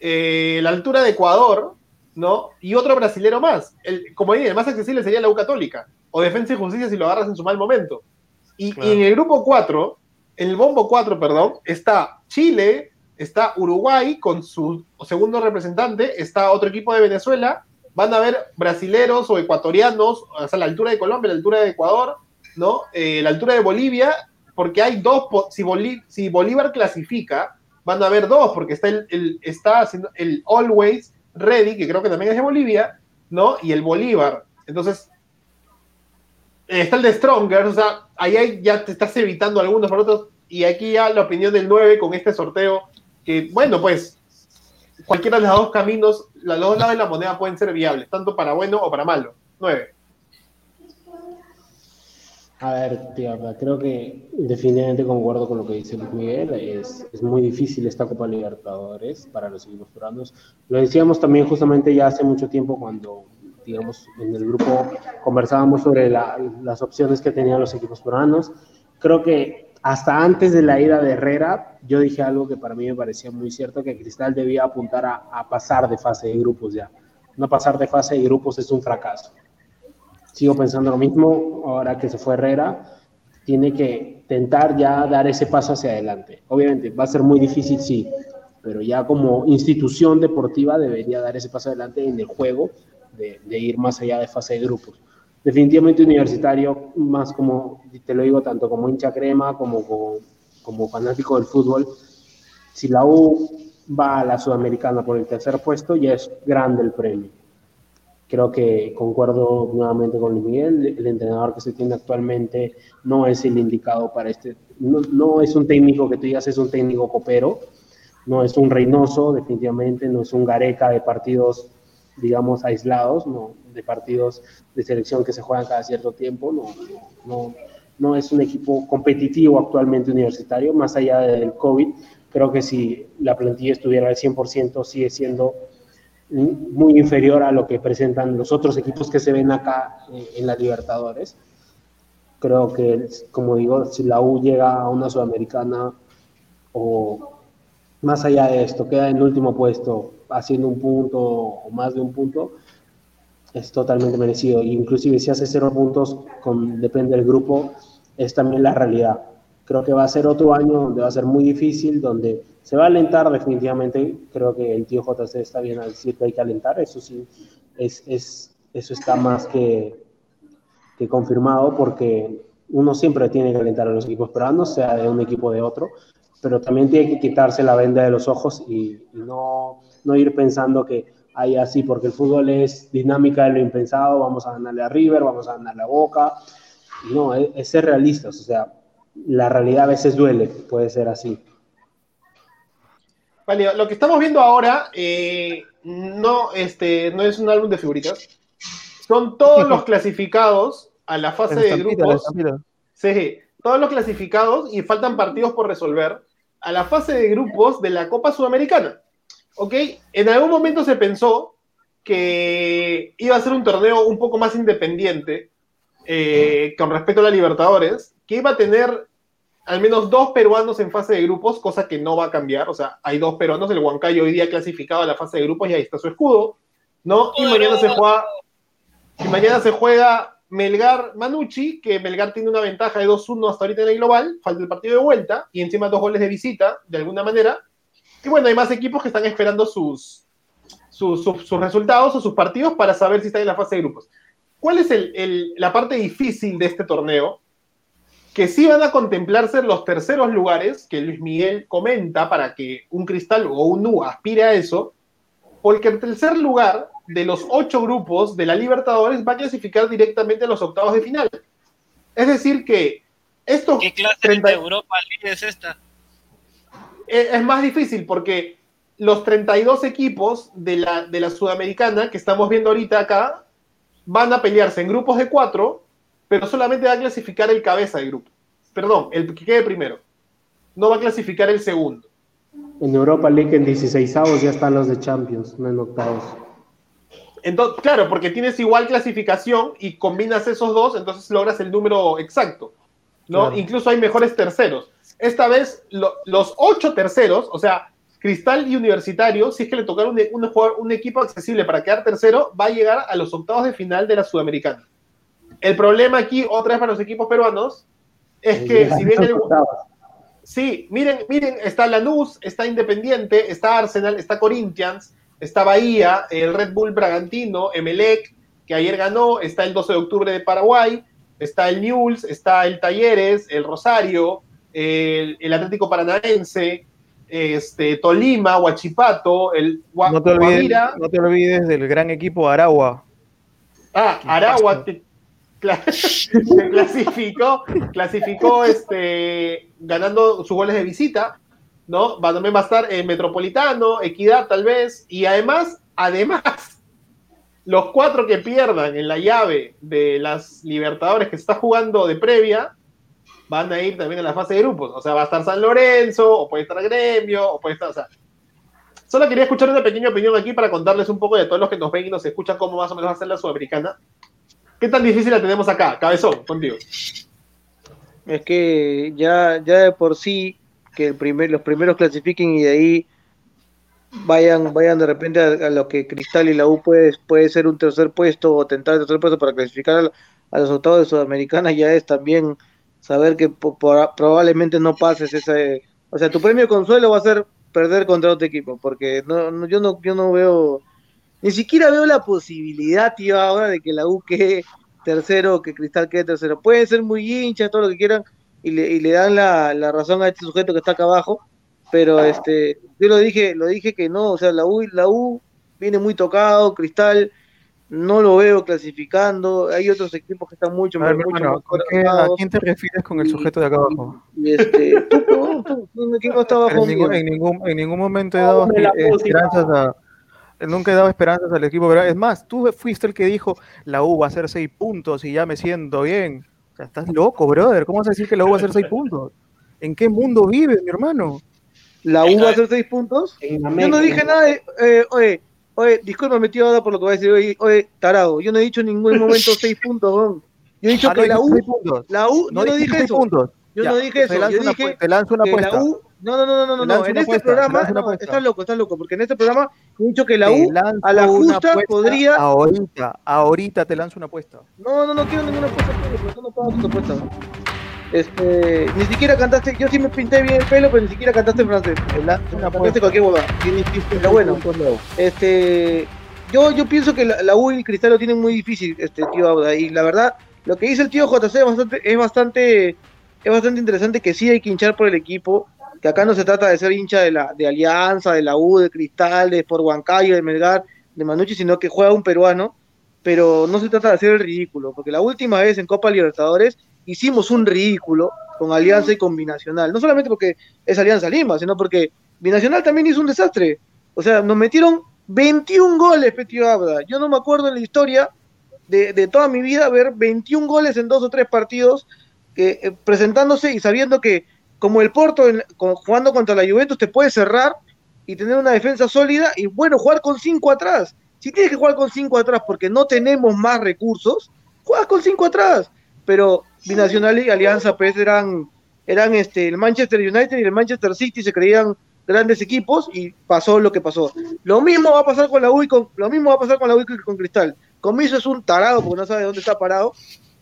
eh, la altura de Ecuador, ¿no? Y otro brasilero más. El, como dije, el más accesible sería la U Católica, o Defensa y Justicia si lo agarras en su mal momento. Y, Claro. y en el grupo 4, en el bombo 4, perdón, está Chile, está Uruguay con su segundo representante, está otro equipo de Venezuela, van a haber brasileros o ecuatorianos, o sea, la altura de Colombia, la altura de Ecuador, ¿no? Eh, la altura de Bolivia, porque hay dos, si, Bolí- si Bolívar clasifica, van a haber dos, porque está el, el- está haciendo el Always Ready, que creo que también es de Bolivia, ¿no? Y el Bolívar. Entonces, eh, está el de Stronger, o sea, ahí ya te estás evitando algunos por otros, y aquí ya la opinión del 9 con este sorteo, que bueno, pues cualquiera de los dos caminos, los dos lados de la moneda pueden ser viables, tanto para bueno o para malo. 9. A ver, tío, creo que definitivamente concuerdo con lo que dice Luis Miguel. Es, muy difícil esta Copa Libertadores para los equipos peruanos. Lo decíamos también justamente ya hace mucho tiempo cuando, digamos, en el grupo conversábamos sobre la- las opciones que tenían los equipos peruanos. Creo que hasta antes de la ida de Herrera, yo dije algo que para mí me parecía muy cierto, que Cristal debía apuntar a pasar de fase de grupos ya. No pasar de fase de grupos es un fracaso sigo pensando lo mismo, ahora que se fue Herrera, tiene que tentar ya dar ese paso hacia adelante. Obviamente va a ser muy difícil, sí, pero ya como institución deportiva debería dar ese paso adelante en el juego de, de ir más allá de fase de grupos. Definitivamente universitario, más como, te lo digo, tanto como hincha crema como como, como fanático del fútbol, si la U va a la Sudamericana por el tercer puesto, ya es grande el premio creo que concuerdo nuevamente con Luis Miguel, el entrenador que se tiene actualmente no es el indicado para este, no, no, es un técnico que tú digas es un técnico copero, no es un Reynoso definitivamente, no es un Gareca de partidos, digamos, aislados, no, de partidos de selección que se juegan cada cierto tiempo, no, no, no es un equipo competitivo actualmente universitario, más allá del COVID, creo que si la plantilla estuviera al 100% sigue siendo muy inferior a lo que presentan los otros equipos que se ven acá eh, en la Libertadores. Creo que, como digo, si la U llega a una Sudamericana o más allá de esto, queda en último puesto haciendo un punto o más de un punto, es totalmente merecido. Inclusive si hace cero puntos, depende del grupo, es también la realidad. Creo que va a ser otro año donde va a ser muy difícil, donde se va a alentar definitivamente. Creo que el tío JC está bien al decir que hay que alentar, eso sí, es, es, eso está más que, que confirmado porque uno siempre tiene que alentar a los equipos peruanos, sea de un equipo o de otro, pero también tiene que quitarse la venda de los ojos y, y no, no ir pensando que hay así, porque el fútbol es dinámica de lo impensado, vamos a ganarle a River, vamos a ganarle a Boca. No, es, es ser realistas, o sea, la realidad a veces duele, puede ser así. Vale, lo que estamos viendo ahora eh, no, este, no es un álbum de figuritas. Son todos los clasificados a la fase de grupos. Sí, todos los clasificados y faltan partidos por resolver a la fase de grupos de la Copa Sudamericana. ¿Ok? En algún momento se pensó que iba a ser un torneo un poco más independiente eh, con respecto a la Libertadores, que iba a tener al menos dos peruanos en fase de grupos, cosa que no va a cambiar. O sea, hay dos peruanos, el Huancayo hoy día clasificado a la fase de grupos y ahí está su escudo, ¿no? Y mañana se juega, y mañana se juega Melgar Manucci, que Melgar tiene una ventaja de 2-1 hasta ahorita en el global, falta el partido de vuelta y encima dos goles de visita, de alguna manera. Y bueno, hay más equipos que están esperando sus, sus, sus- sus resultados o sus partidos para saber si están en la fase de grupos. ¿Cuál es el- el- la parte difícil de este torneo? Que sí van a contemplarse los terceros lugares que Luis Miguel comenta para que un Cristal o un U aspire a eso, porque el tercer lugar de los ocho grupos de la Libertadores va a clasificar directamente a los octavos de final. Es decir, que estos ¿Qué clase 30 de Europa League es esta? es es más difícil porque los 32 equipos de la, de la Sudamericana que estamos viendo ahorita acá van a pelearse en grupos de cuatro, pero solamente va a clasificar el cabeza de grupo. Perdón, el que quede primero. No va a clasificar el segundo. En Europa League en 16 avos ya están los de Champions, no en octavos. Entonces, claro, porque tienes igual clasificación y combinas esos dos, entonces logras el número exacto. ¿no? Claro. Incluso hay mejores terceros. Esta vez, lo- los ocho terceros, o sea, Cristal y Universitario, si es que le tocaron un, un, jugador- un equipo accesible para quedar tercero, va a llegar a los octavos de final de la Sudamericana. El problema aquí, otra vez para los equipos peruanos, es que si bien el. Sí, miren, miren, está Lanús, está Independiente, está Arsenal, está Corinthians, está Bahía, el Red Bull Bragantino, Emelec, que ayer ganó, está el 12 de octubre de Paraguay, está el Newell's, está el Talleres, el Rosario, el, el Atlético Paranaense, este, Tolima, Huachipato, el Gua- No te, olvides, Guajira, no te olvides del gran equipo Aragua. Ah, Aragua que, clasificó, clasificó este, ganando sus goles de visita, ¿no? Va, a estar en Metropolitano, Equidad tal vez, y además, además, los cuatro que pierdan en la llave de las Libertadores que se está jugando de previa, van a ir también a la fase de grupos. O sea, va a estar San Lorenzo, o puede estar Gremio, o puede estar, o sea, Solo quería escuchar una pequeña opinión aquí para contarles un poco de todos los que nos ven y nos escuchan cómo más o menos va a ser la sudamericana. ¿Qué tan difícil la tenemos acá? Cabezón, contigo. Es que ya, ya de por sí que el primer, los primeros clasifiquen y de ahí vayan, vayan de repente a, a lo que Cristal y la U puede, puede ser un tercer puesto o tentar el tercer puesto para clasificar a, a los octavos de Sudamericana, ya es también saber que po- por- probablemente no pases ese, o sea, tu premio consuelo va a ser perder contra otro equipo, porque no- yo no, yo no veo, ni siquiera veo la posibilidad, tío, ahora de que la U quede tercero, que Cristal quede tercero. Pueden ser muy hinchas, todo lo que quieran, y le, y le dan la, la razón a este sujeto que está acá abajo, pero este, yo lo dije, lo dije que no, o sea, la U, la U viene muy tocado, Cristal no lo veo clasificando, hay otros equipos que están mucho, A ver, mucho hermano, ¿con mejor qué- ¿a quién te refieres con el y- sujeto de acá abajo? y este, tú, tú, tú, ¿quién no está abajo En ningún, en, ningún, en ningún momento he dado esperanzas a. Nunca he dado esperanzas al equipo, pero es más, tú fuiste el que dijo la U va a hacer seis puntos y ya me siento bien. O sea, estás loco, brother. ¿Cómo vas a decir que la U va a hacer seis puntos? ¿En qué mundo vives, mi hermano? La U va a hacer seis puntos. Yo no dije nada de, eh, oye, oye, discúlpame, tío, ahora por lo que voy a decir, oye, oye, tarado, yo no he dicho en ningún momento seis puntos. Yo he dicho Ah, que no la U, seis puntos. la U, No yo no dije seis eso, puntos. yo Ya, no dije te eso, lanzo yo una dije te lanzo una que la apuesta. U, no, no, no, no, no, no, en este apuesta, programa, no, estás loco, estás loco, porque en este programa he dicho que la U a la justa podría, Ahorita, ahorita te lanzo una apuesta. no, no, no quiero ninguna apuesta, porque tú no pagas tus apuestas. Este, ni siquiera cantaste, yo sí me pinté bien el pelo, pero ni siquiera cantaste en francés. Lanzo una Cantaste apuesta. cualquier huevada. ¿Quién hiciste Pero bueno. Este, yo, yo pienso que la, la U y el Cristal lo tienen muy difícil, este tío Auda, y la verdad, lo que dice el tío JC es bastante, es bastante, es bastante interesante que sí hay que hinchar por el equipo, que acá no se trata de ser hincha de la, de Alianza, de la U, de Cristal, de Sport Huancayo, de Melgar, de Manucci, sino que juega un peruano, pero no se trata de hacer el ridículo, porque la última vez en Copa Libertadores hicimos un ridículo con Alianza y con Binacional, no solamente porque es Alianza Lima, sino porque Binacional también hizo un desastre, o sea, nos metieron 21 goles, Petio Abda. Yo no me acuerdo en la historia de, toda mi vida ver 21 goles en dos o tres partidos eh, presentándose y sabiendo que como el Porto en- con- jugando contra la Juventus te puede cerrar y tener una defensa sólida y bueno, jugar con cinco atrás. Si tienes que jugar con cinco atrás porque no tenemos más recursos, juegas con cinco atrás. Pero Binacional y Alianza pues eran, eran este, el Manchester United y el Manchester City se creían grandes equipos y pasó lo que pasó. Lo mismo va a pasar con la U y con, lo mismo va a pasar con la U y con Cristal. Comiso es un tarado porque no sabe dónde está parado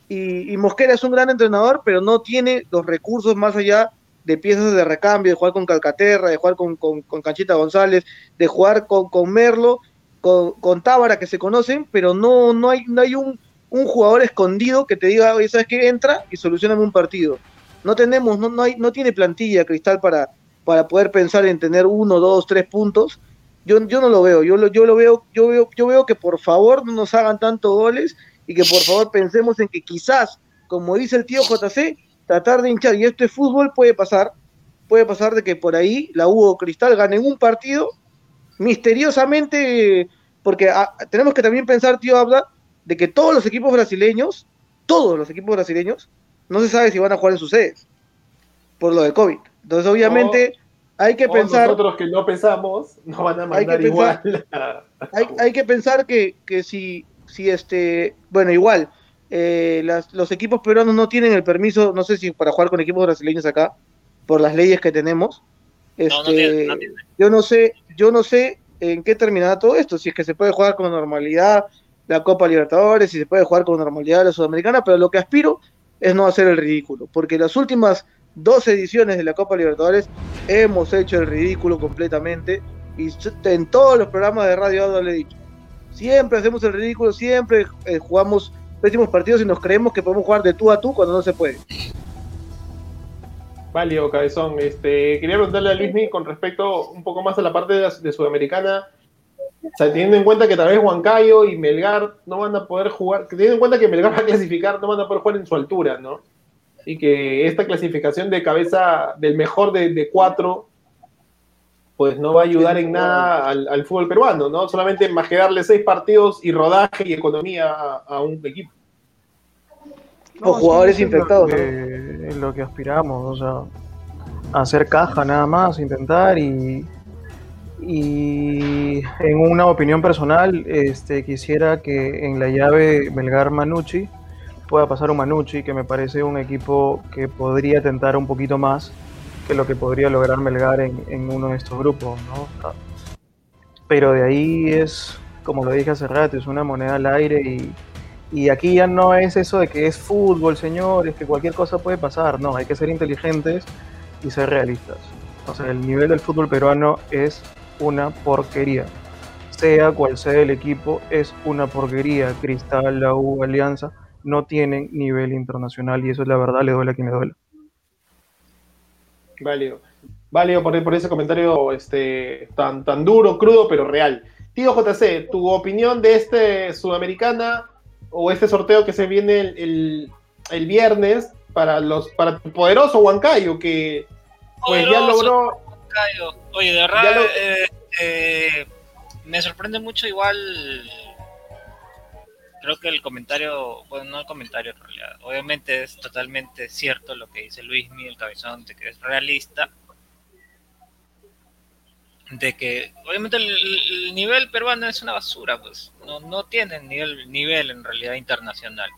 Y, Mosquera es un gran entrenador, pero no tiene los recursos más allá de piezas de recambio, de jugar con Calcaterra, de jugar con, con, Canchita González, de jugar con, con Merlo, con, con Tábara, que se conocen, pero no, no hay, no hay un, un jugador escondido que te diga, oye, ¿sabes qué? Entra y soluciona un partido. No tenemos, no, no, hay, no tiene plantilla Cristal para, para poder pensar en tener uno, dos, tres puntos. Yo, yo no lo veo, yo lo, yo lo veo, yo veo, yo veo que por favor no nos hagan tantos goles y que por favor pensemos en que quizás, como dice el tío JC, tratar de hinchar, y esto es fútbol, puede pasar, puede pasar de que por ahí la Hugo Cristal gane un partido misteriosamente, porque ah, tenemos que también pensar, tío Habla, de que todos los equipos brasileños, todos los equipos brasileños, no se sabe si van a jugar en sus sedes por lo de COVID. Entonces, obviamente, hay que pensar. Nosotros que no pensamos, no van a mandar igual. hay, que pensar que, que si, si este. Bueno, igual, eh, los equipos peruanos no tienen el permiso, no sé si para jugar con equipos brasileños acá, por las leyes que tenemos. Este, Yo no sé, yo no sé en qué terminará todo esto, si es que se puede jugar con normalidad la Copa Libertadores, si se puede jugar con normalidad la Sudamericana, pero lo que aspiro es no hacer el ridículo, porque las últimas dos ediciones de la Copa Libertadores hemos hecho el ridículo completamente y en todos los programas de Radio lo he dicho. Siempre hacemos el ridículo, siempre eh, jugamos pésimos partidos y nos creemos que podemos jugar de tú a tú cuando no se puede. Válido, Cabezón. Este, quería preguntarle a Luismi con respecto un poco más a la parte de, Sudamericana. O sea, teniendo en cuenta que tal vez Huancayo y Melgar no van a poder jugar, teniendo en cuenta que Melgar va a clasificar, no van a poder jugar en su altura, ¿no? y que esta clasificación de cabeza del mejor de, cuatro, pues no va a ayudar en nada al, fútbol peruano, ¿no? Solamente más que darle seis partidos y rodaje y economía a, un equipo. o jugadores infectados. Es lo que aspiramos, o sea, hacer caja nada más, intentar y, y en una opinión personal, este, quisiera que en la llave Melgar Manucci pueda pasar un Manucci, que me parece un equipo que podría tentar un poquito más que lo que podría lograr Melgar en, uno de estos grupos, ¿no? Pero de ahí es, como lo dije hace rato, es una moneda al aire y, y aquí ya no es eso de que es fútbol, señores, que cualquier cosa puede pasar, no, hay que ser inteligentes y ser realistas. O sea, el nivel del fútbol peruano es una porquería. Sea cual sea el equipo, es una porquería. Cristal, la U, Alianza no tienen nivel internacional y eso es la verdad, le duele a quien le duele. Válido. Válido por, por ese comentario este, tan, tan duro, crudo, pero real. Tío JC, tu opinión de este Sudamericana o este sorteo que se viene el, viernes para los para el poderoso Huancayo que pues ya logró. Oye, de verdad, eh, eh, me sorprende mucho igual creo que el comentario, bueno, no el comentario en realidad, obviamente es totalmente cierto lo que dice Luis Miguel Cabezón, de que es realista, de que obviamente el, nivel peruano es una basura, pues no, no tienen nivel, nivel en realidad internacional.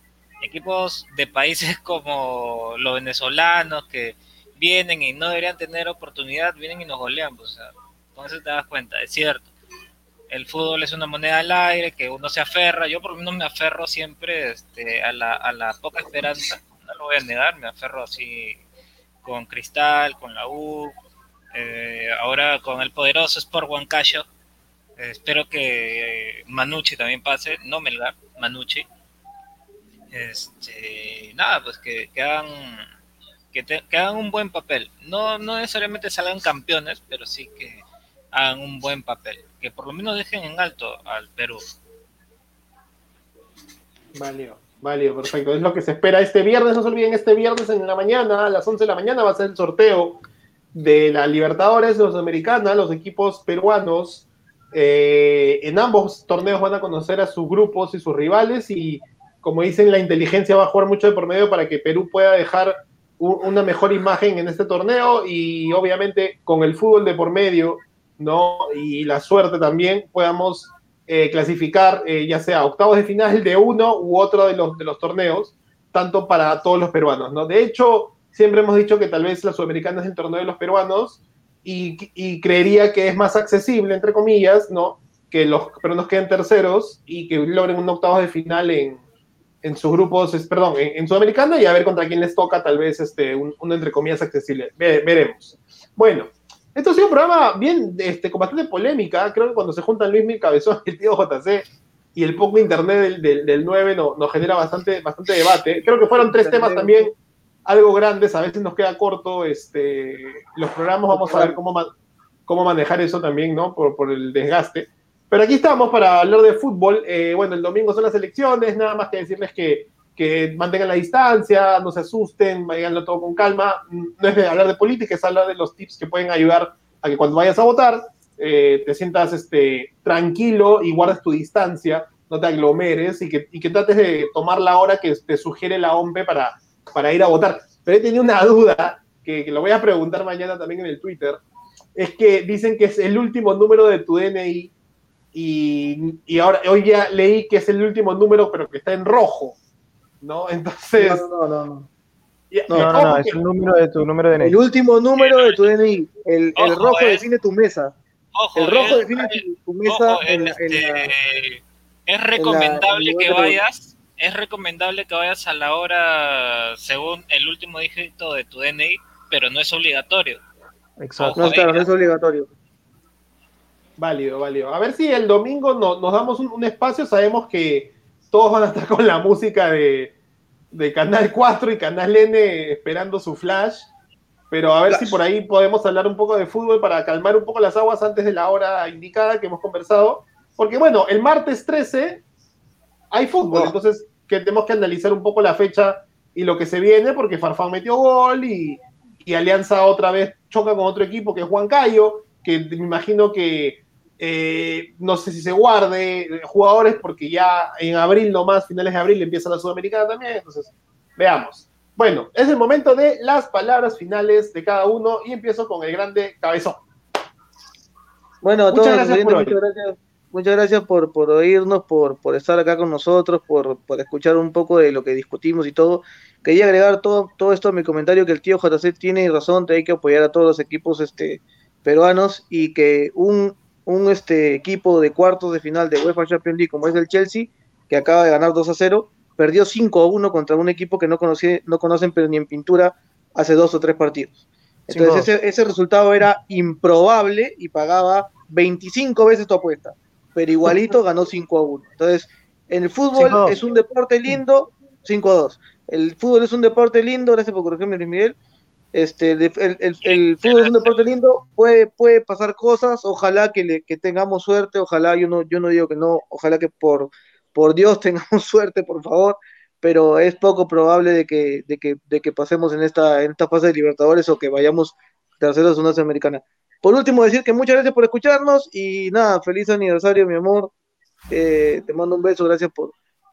Equipos de países como los venezolanos que vienen y no deberían tener oportunidad, vienen y nos golean, pues, o sea, entonces te das cuenta, es cierto el fútbol es una moneda al aire, que uno se aferra, yo por lo menos me aferro siempre este, a, la, a la poca esperanza, no lo voy a negar, me aferro así con Cristal, con la U, eh, ahora con el poderoso Sport Huancayo, eh, espero que eh, Manucci también pase, no Melgar, Manucci. Este, nada, pues que, que hagan que, que, hagan un buen papel. No, no necesariamente salgan campeones, pero sí que hagan un buen papel que por lo menos dejen en alto al Perú. Válido, válido, perfecto. Es lo que se espera este viernes. No se olviden, este viernes en la mañana, a las 11 de la mañana, va a ser el sorteo de la Libertadores los Americanas. Los equipos peruanos eh, en ambos torneos van a conocer a sus grupos y sus rivales. Y como dicen, la inteligencia va a jugar mucho de por medio para que Perú pueda dejar una mejor imagen en este torneo. Y obviamente, con el fútbol de por medio ¿no? Y la suerte también podamos eh, clasificar eh, ya sea octavos de final de uno u otro de los, de los torneos, tanto para todos los peruanos, ¿no? De hecho, siempre hemos dicho que tal vez la Sudamericana es el torneo de los peruanos y, creería que es más accesible, entre comillas, ¿no? Que los peruanos queden terceros y que logren un octavos de final en, en sus grupos, perdón, en, en, Sudamericana y a ver contra quién les toca tal vez este, un, entre comillas accesible. Ve, veremos. Bueno, esto ha sido un programa bien, este, con bastante polémica. Creo que cuando se juntan Luis Mil Cabezón y el tío JC y el poco internet del, del, del 9 nos no genera bastante, bastante debate. Creo que fueron tres temas también algo grandes, a veces nos queda corto este, los programas, vamos a ver cómo, cómo manejar eso también, ¿no? Por, por el desgaste. Pero aquí estamos para hablar de fútbol. Eh, bueno, el domingo son las elecciones, nada más que decirles que, que mantengan la distancia, no se asusten, vayanlo todo con calma. No es de hablar de política, es hablar de los tips que pueden ayudar a que cuando vayas a votar eh, te sientas este, tranquilo y guardes tu distancia, no te aglomeres y que, y que trates de tomar la hora que te sugiere la OMP para, para ir a votar. Pero he tenido una duda que, que, lo voy a preguntar mañana también en el Twitter. Es que dicen que es el último número de tu DNI y, y ahora hoy ya leí que es el último número, pero que está en rojo, ¿no? Entonces. No, no, no. no. No, no, no, no es el número de tu número de DNI. El último número de tu DNI. El, ojo, el rojo eh. define tu mesa. Ojo, el rojo eh, define tu, tu mesa ojo, en, este, en la, es recomendable en la- que vayas, es recomendable que vayas a la hora según el último dígito de tu DNI, pero no es obligatorio. Exacto. No, claro, no es obligatorio. Válido, válido. A ver si el domingo no, nos damos un, un, espacio. Sabemos que todos van a estar con la música de, de Canal 4 y Canal N esperando su flash. Pero a ver flash. si por ahí podemos hablar un poco de fútbol para calmar un poco las aguas antes de la hora indicada que hemos conversado. Porque bueno, el martes 13 hay fútbol, oh. entonces que tenemos que analizar un poco la fecha y lo que se viene, porque Farfán metió gol y, y Alianza otra vez choca con otro equipo que es Huancayo, que me imagino que eh, no sé si se guarde jugadores porque ya en abril nomás, finales de abril, empieza la Sudamericana también. Entonces, veamos. Bueno, es el momento de las palabras finales de cada uno y empiezo con el grande cabezón. Bueno, a todos muchas gracias, por, muchas gracias, muchas gracias por, por oírnos, por, por estar acá con nosotros, por, por escuchar un poco de lo que discutimos y todo. Quería agregar todo, todo esto a mi comentario que el tío JC tiene razón, hay que apoyar a todos los equipos este, peruanos y que un un este, equipo de cuartos de final de UEFA Champions League como es el Chelsea, que acaba de ganar 2 a 0, perdió 5 a 1 contra un equipo que no, conocí, no conocen pero ni en pintura hace dos o tres partidos. Entonces ese, ese, resultado era improbable y pagaba 25 veces tu apuesta, pero igualito ganó 5 a 1. Entonces, en el fútbol es un deporte lindo, 5 a 2. El fútbol es un deporte lindo, gracias por corregirme Luis Miguel, este, el, el, el, fútbol es un deporte lindo, puede, puede pasar cosas, ojalá que, le, que tengamos suerte, ojalá, yo no, yo no digo que no, ojalá que por, por Dios tengamos suerte, por favor, pero es poco probable de que, de que, de que pasemos en esta, en esta fase de Libertadores o que vayamos terceros en una Sudamericana. Por último, decir que muchas gracias por escucharnos y nada, feliz aniversario, mi amor. Eh, te mando un beso, gracias por,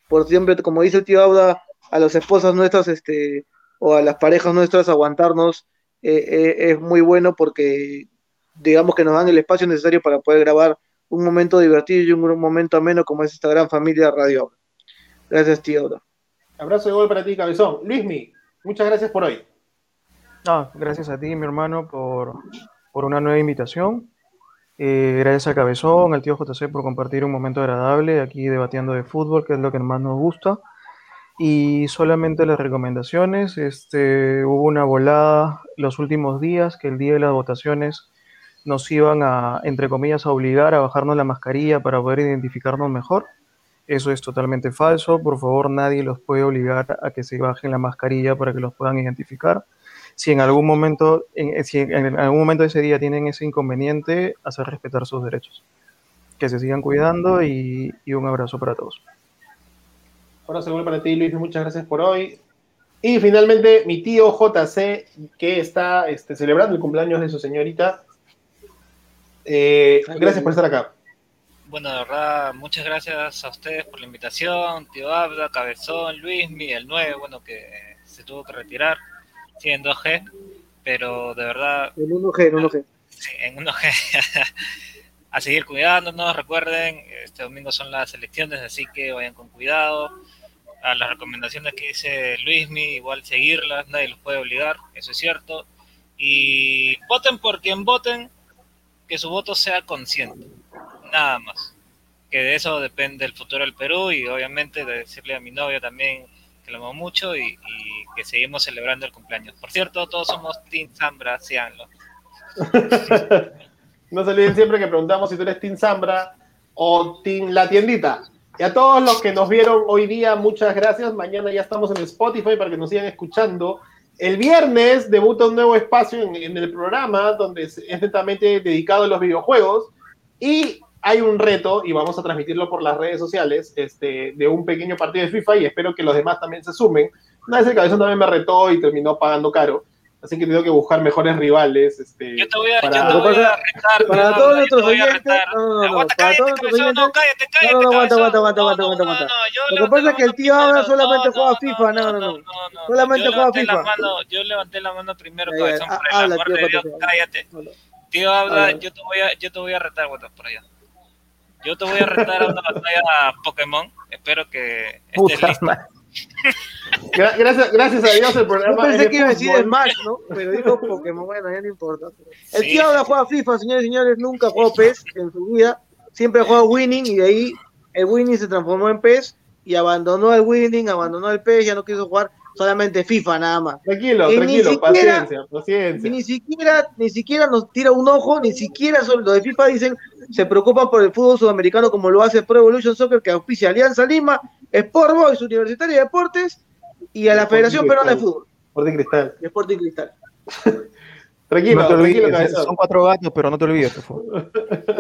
por siempre, como dice el tío Auda, a las esposas nuestras, este, o a las parejas nuestras aguantarnos eh, eh, es muy bueno porque digamos que nos dan el espacio necesario para poder grabar un momento divertido y un momento ameno como es esta gran familia Radio. Gracias, tío. Abrazo de gol para ti, cabezón. Luismi, muchas gracias por hoy. No, gracias a ti, mi hermano, por, por una nueva invitación. Eh, gracias al cabezón, al tío JC por compartir un momento agradable aquí debatiendo de fútbol, que es lo que más nos gusta. Y solamente las recomendaciones, este, hubo una volada los últimos días que el día de las votaciones nos iban a, entre comillas, a obligar a bajarnos la mascarilla para poder identificarnos mejor. Eso es totalmente falso. Por favor, nadie los puede obligar a que se bajen la mascarilla para que los puedan identificar. Si en algún momento, en, si en algún momento de ese día tienen ese inconveniente, hacer respetar sus derechos. Que se sigan cuidando y, y un abrazo para todos. Ahora seguro para ti, Luis, muchas gracias por hoy. Y finalmente, mi tío JC, que está este, celebrando el cumpleaños de su señorita. Eh, gracias por estar acá. Bueno, de verdad, muchas gracias a ustedes por la invitación, tío Abda, Cabezón, Luis, el 9, bueno, que se tuvo que retirar, sí, en 2G, pero de verdad... En 1G, en 1G. Sí, en 1G. a seguir cuidándonos, recuerden, este domingo son las elecciones, así que vayan con cuidado. A las recomendaciones que dice Luismi, igual seguirlas, nadie los puede obligar, eso es cierto. Y voten por quien voten, que su voto sea consciente, nada más. que de eso depende el futuro del Perú y obviamente de decirle a mi novio también que lo amo mucho y, y que seguimos celebrando el cumpleaños. Por cierto, todos somos Team Zambra, síganlo. No se olviden siempre que preguntamos si tú eres Team Zambra o Team La Tiendita. Y a todos los que nos vieron hoy día, muchas gracias. Mañana ya estamos en Spotify para que nos sigan escuchando. El viernes debuta un nuevo espacio en, el programa donde es es netamente dedicado a los videojuegos y hay un reto y vamos a transmitirlo por las redes sociales este, de un pequeño partido de FIFA y espero que los demás también se sumen. Una vez el cabezón también me retó y terminó pagando caro, así que tengo que buscar mejores rivales. Este, Yo te voy a, para- yo te voy a retar. para todos nuestros oyentes, no, no, no, para todos nuestros no, cállate, cállate, No, no, aguanta, Lo que pasa es que el tío ahora solamente No, juega no, FIFA, no, no, no. no. Solamente juega FIFA. Yo levanté la mano primero, cabezón, ha- por el habla, amor tío, de Dios, Patricio. cállate. Tío, habla, yo te voy a, yo te voy a retar, bueno, por allá. Yo te voy a retar a una batalla Pokémon. Espero que estés listo. Gracias, gracias a Dios el Yo programa es pensé que iba a decir. Smash, ¿no? Pero dijo Pokémon, bueno, ya no importa. El Sí, tío ahora juega FIFA, señores y señores, nunca jugó PES en su vida. Siempre ha jugado Winning y de ahí el Winning se transformó en PES y abandonó el Winning, abandonó el PES, ya no quiso jugar solamente FIFA nada más. Tranquilo, Y tranquilo, siquiera- paciencia, Y paciencia. ni siquiera, ni siquiera nos tira un ojo, ni siquiera sobre lo de FIFA dicen, se preocupan por el fútbol sudamericano como lo hace Pro Evolution Soccer, que auspicia Alianza Lima, Sport Boys, Universitario de Deportes y a la Sporting Federación Peruana de. Fútbol, Sporting Cristal. Sporting Cristal. Tranquilo, No te olvides, son cuatro gatos, pero no te olvides, por favor.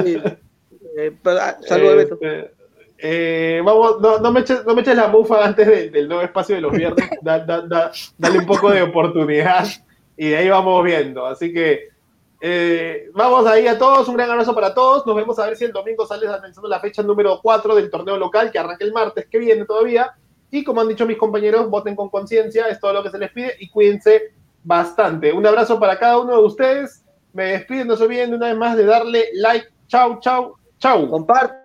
Sí. Eh, ah, saludos, Beto. Este, eh, vamos, no, no me eches, no me eches la mufa antes de- del nuevo espacio de los viernes. Da- da- da- dale un poco de oportunidad y de ahí vamos viendo. Así que eh, vamos ahí a todos. Un gran abrazo para todos. Nos vemos a ver si el domingo sales analizando la fecha número 4 del torneo local que arranca el martes que viene todavía. Y como han dicho mis compañeros, voten con conciencia. Es todo lo que se les pide y cuídense bastante. Un abrazo para cada uno de ustedes. Me despido. No se olviden de una vez más de darle like. Chau, chau, chau. Comparte.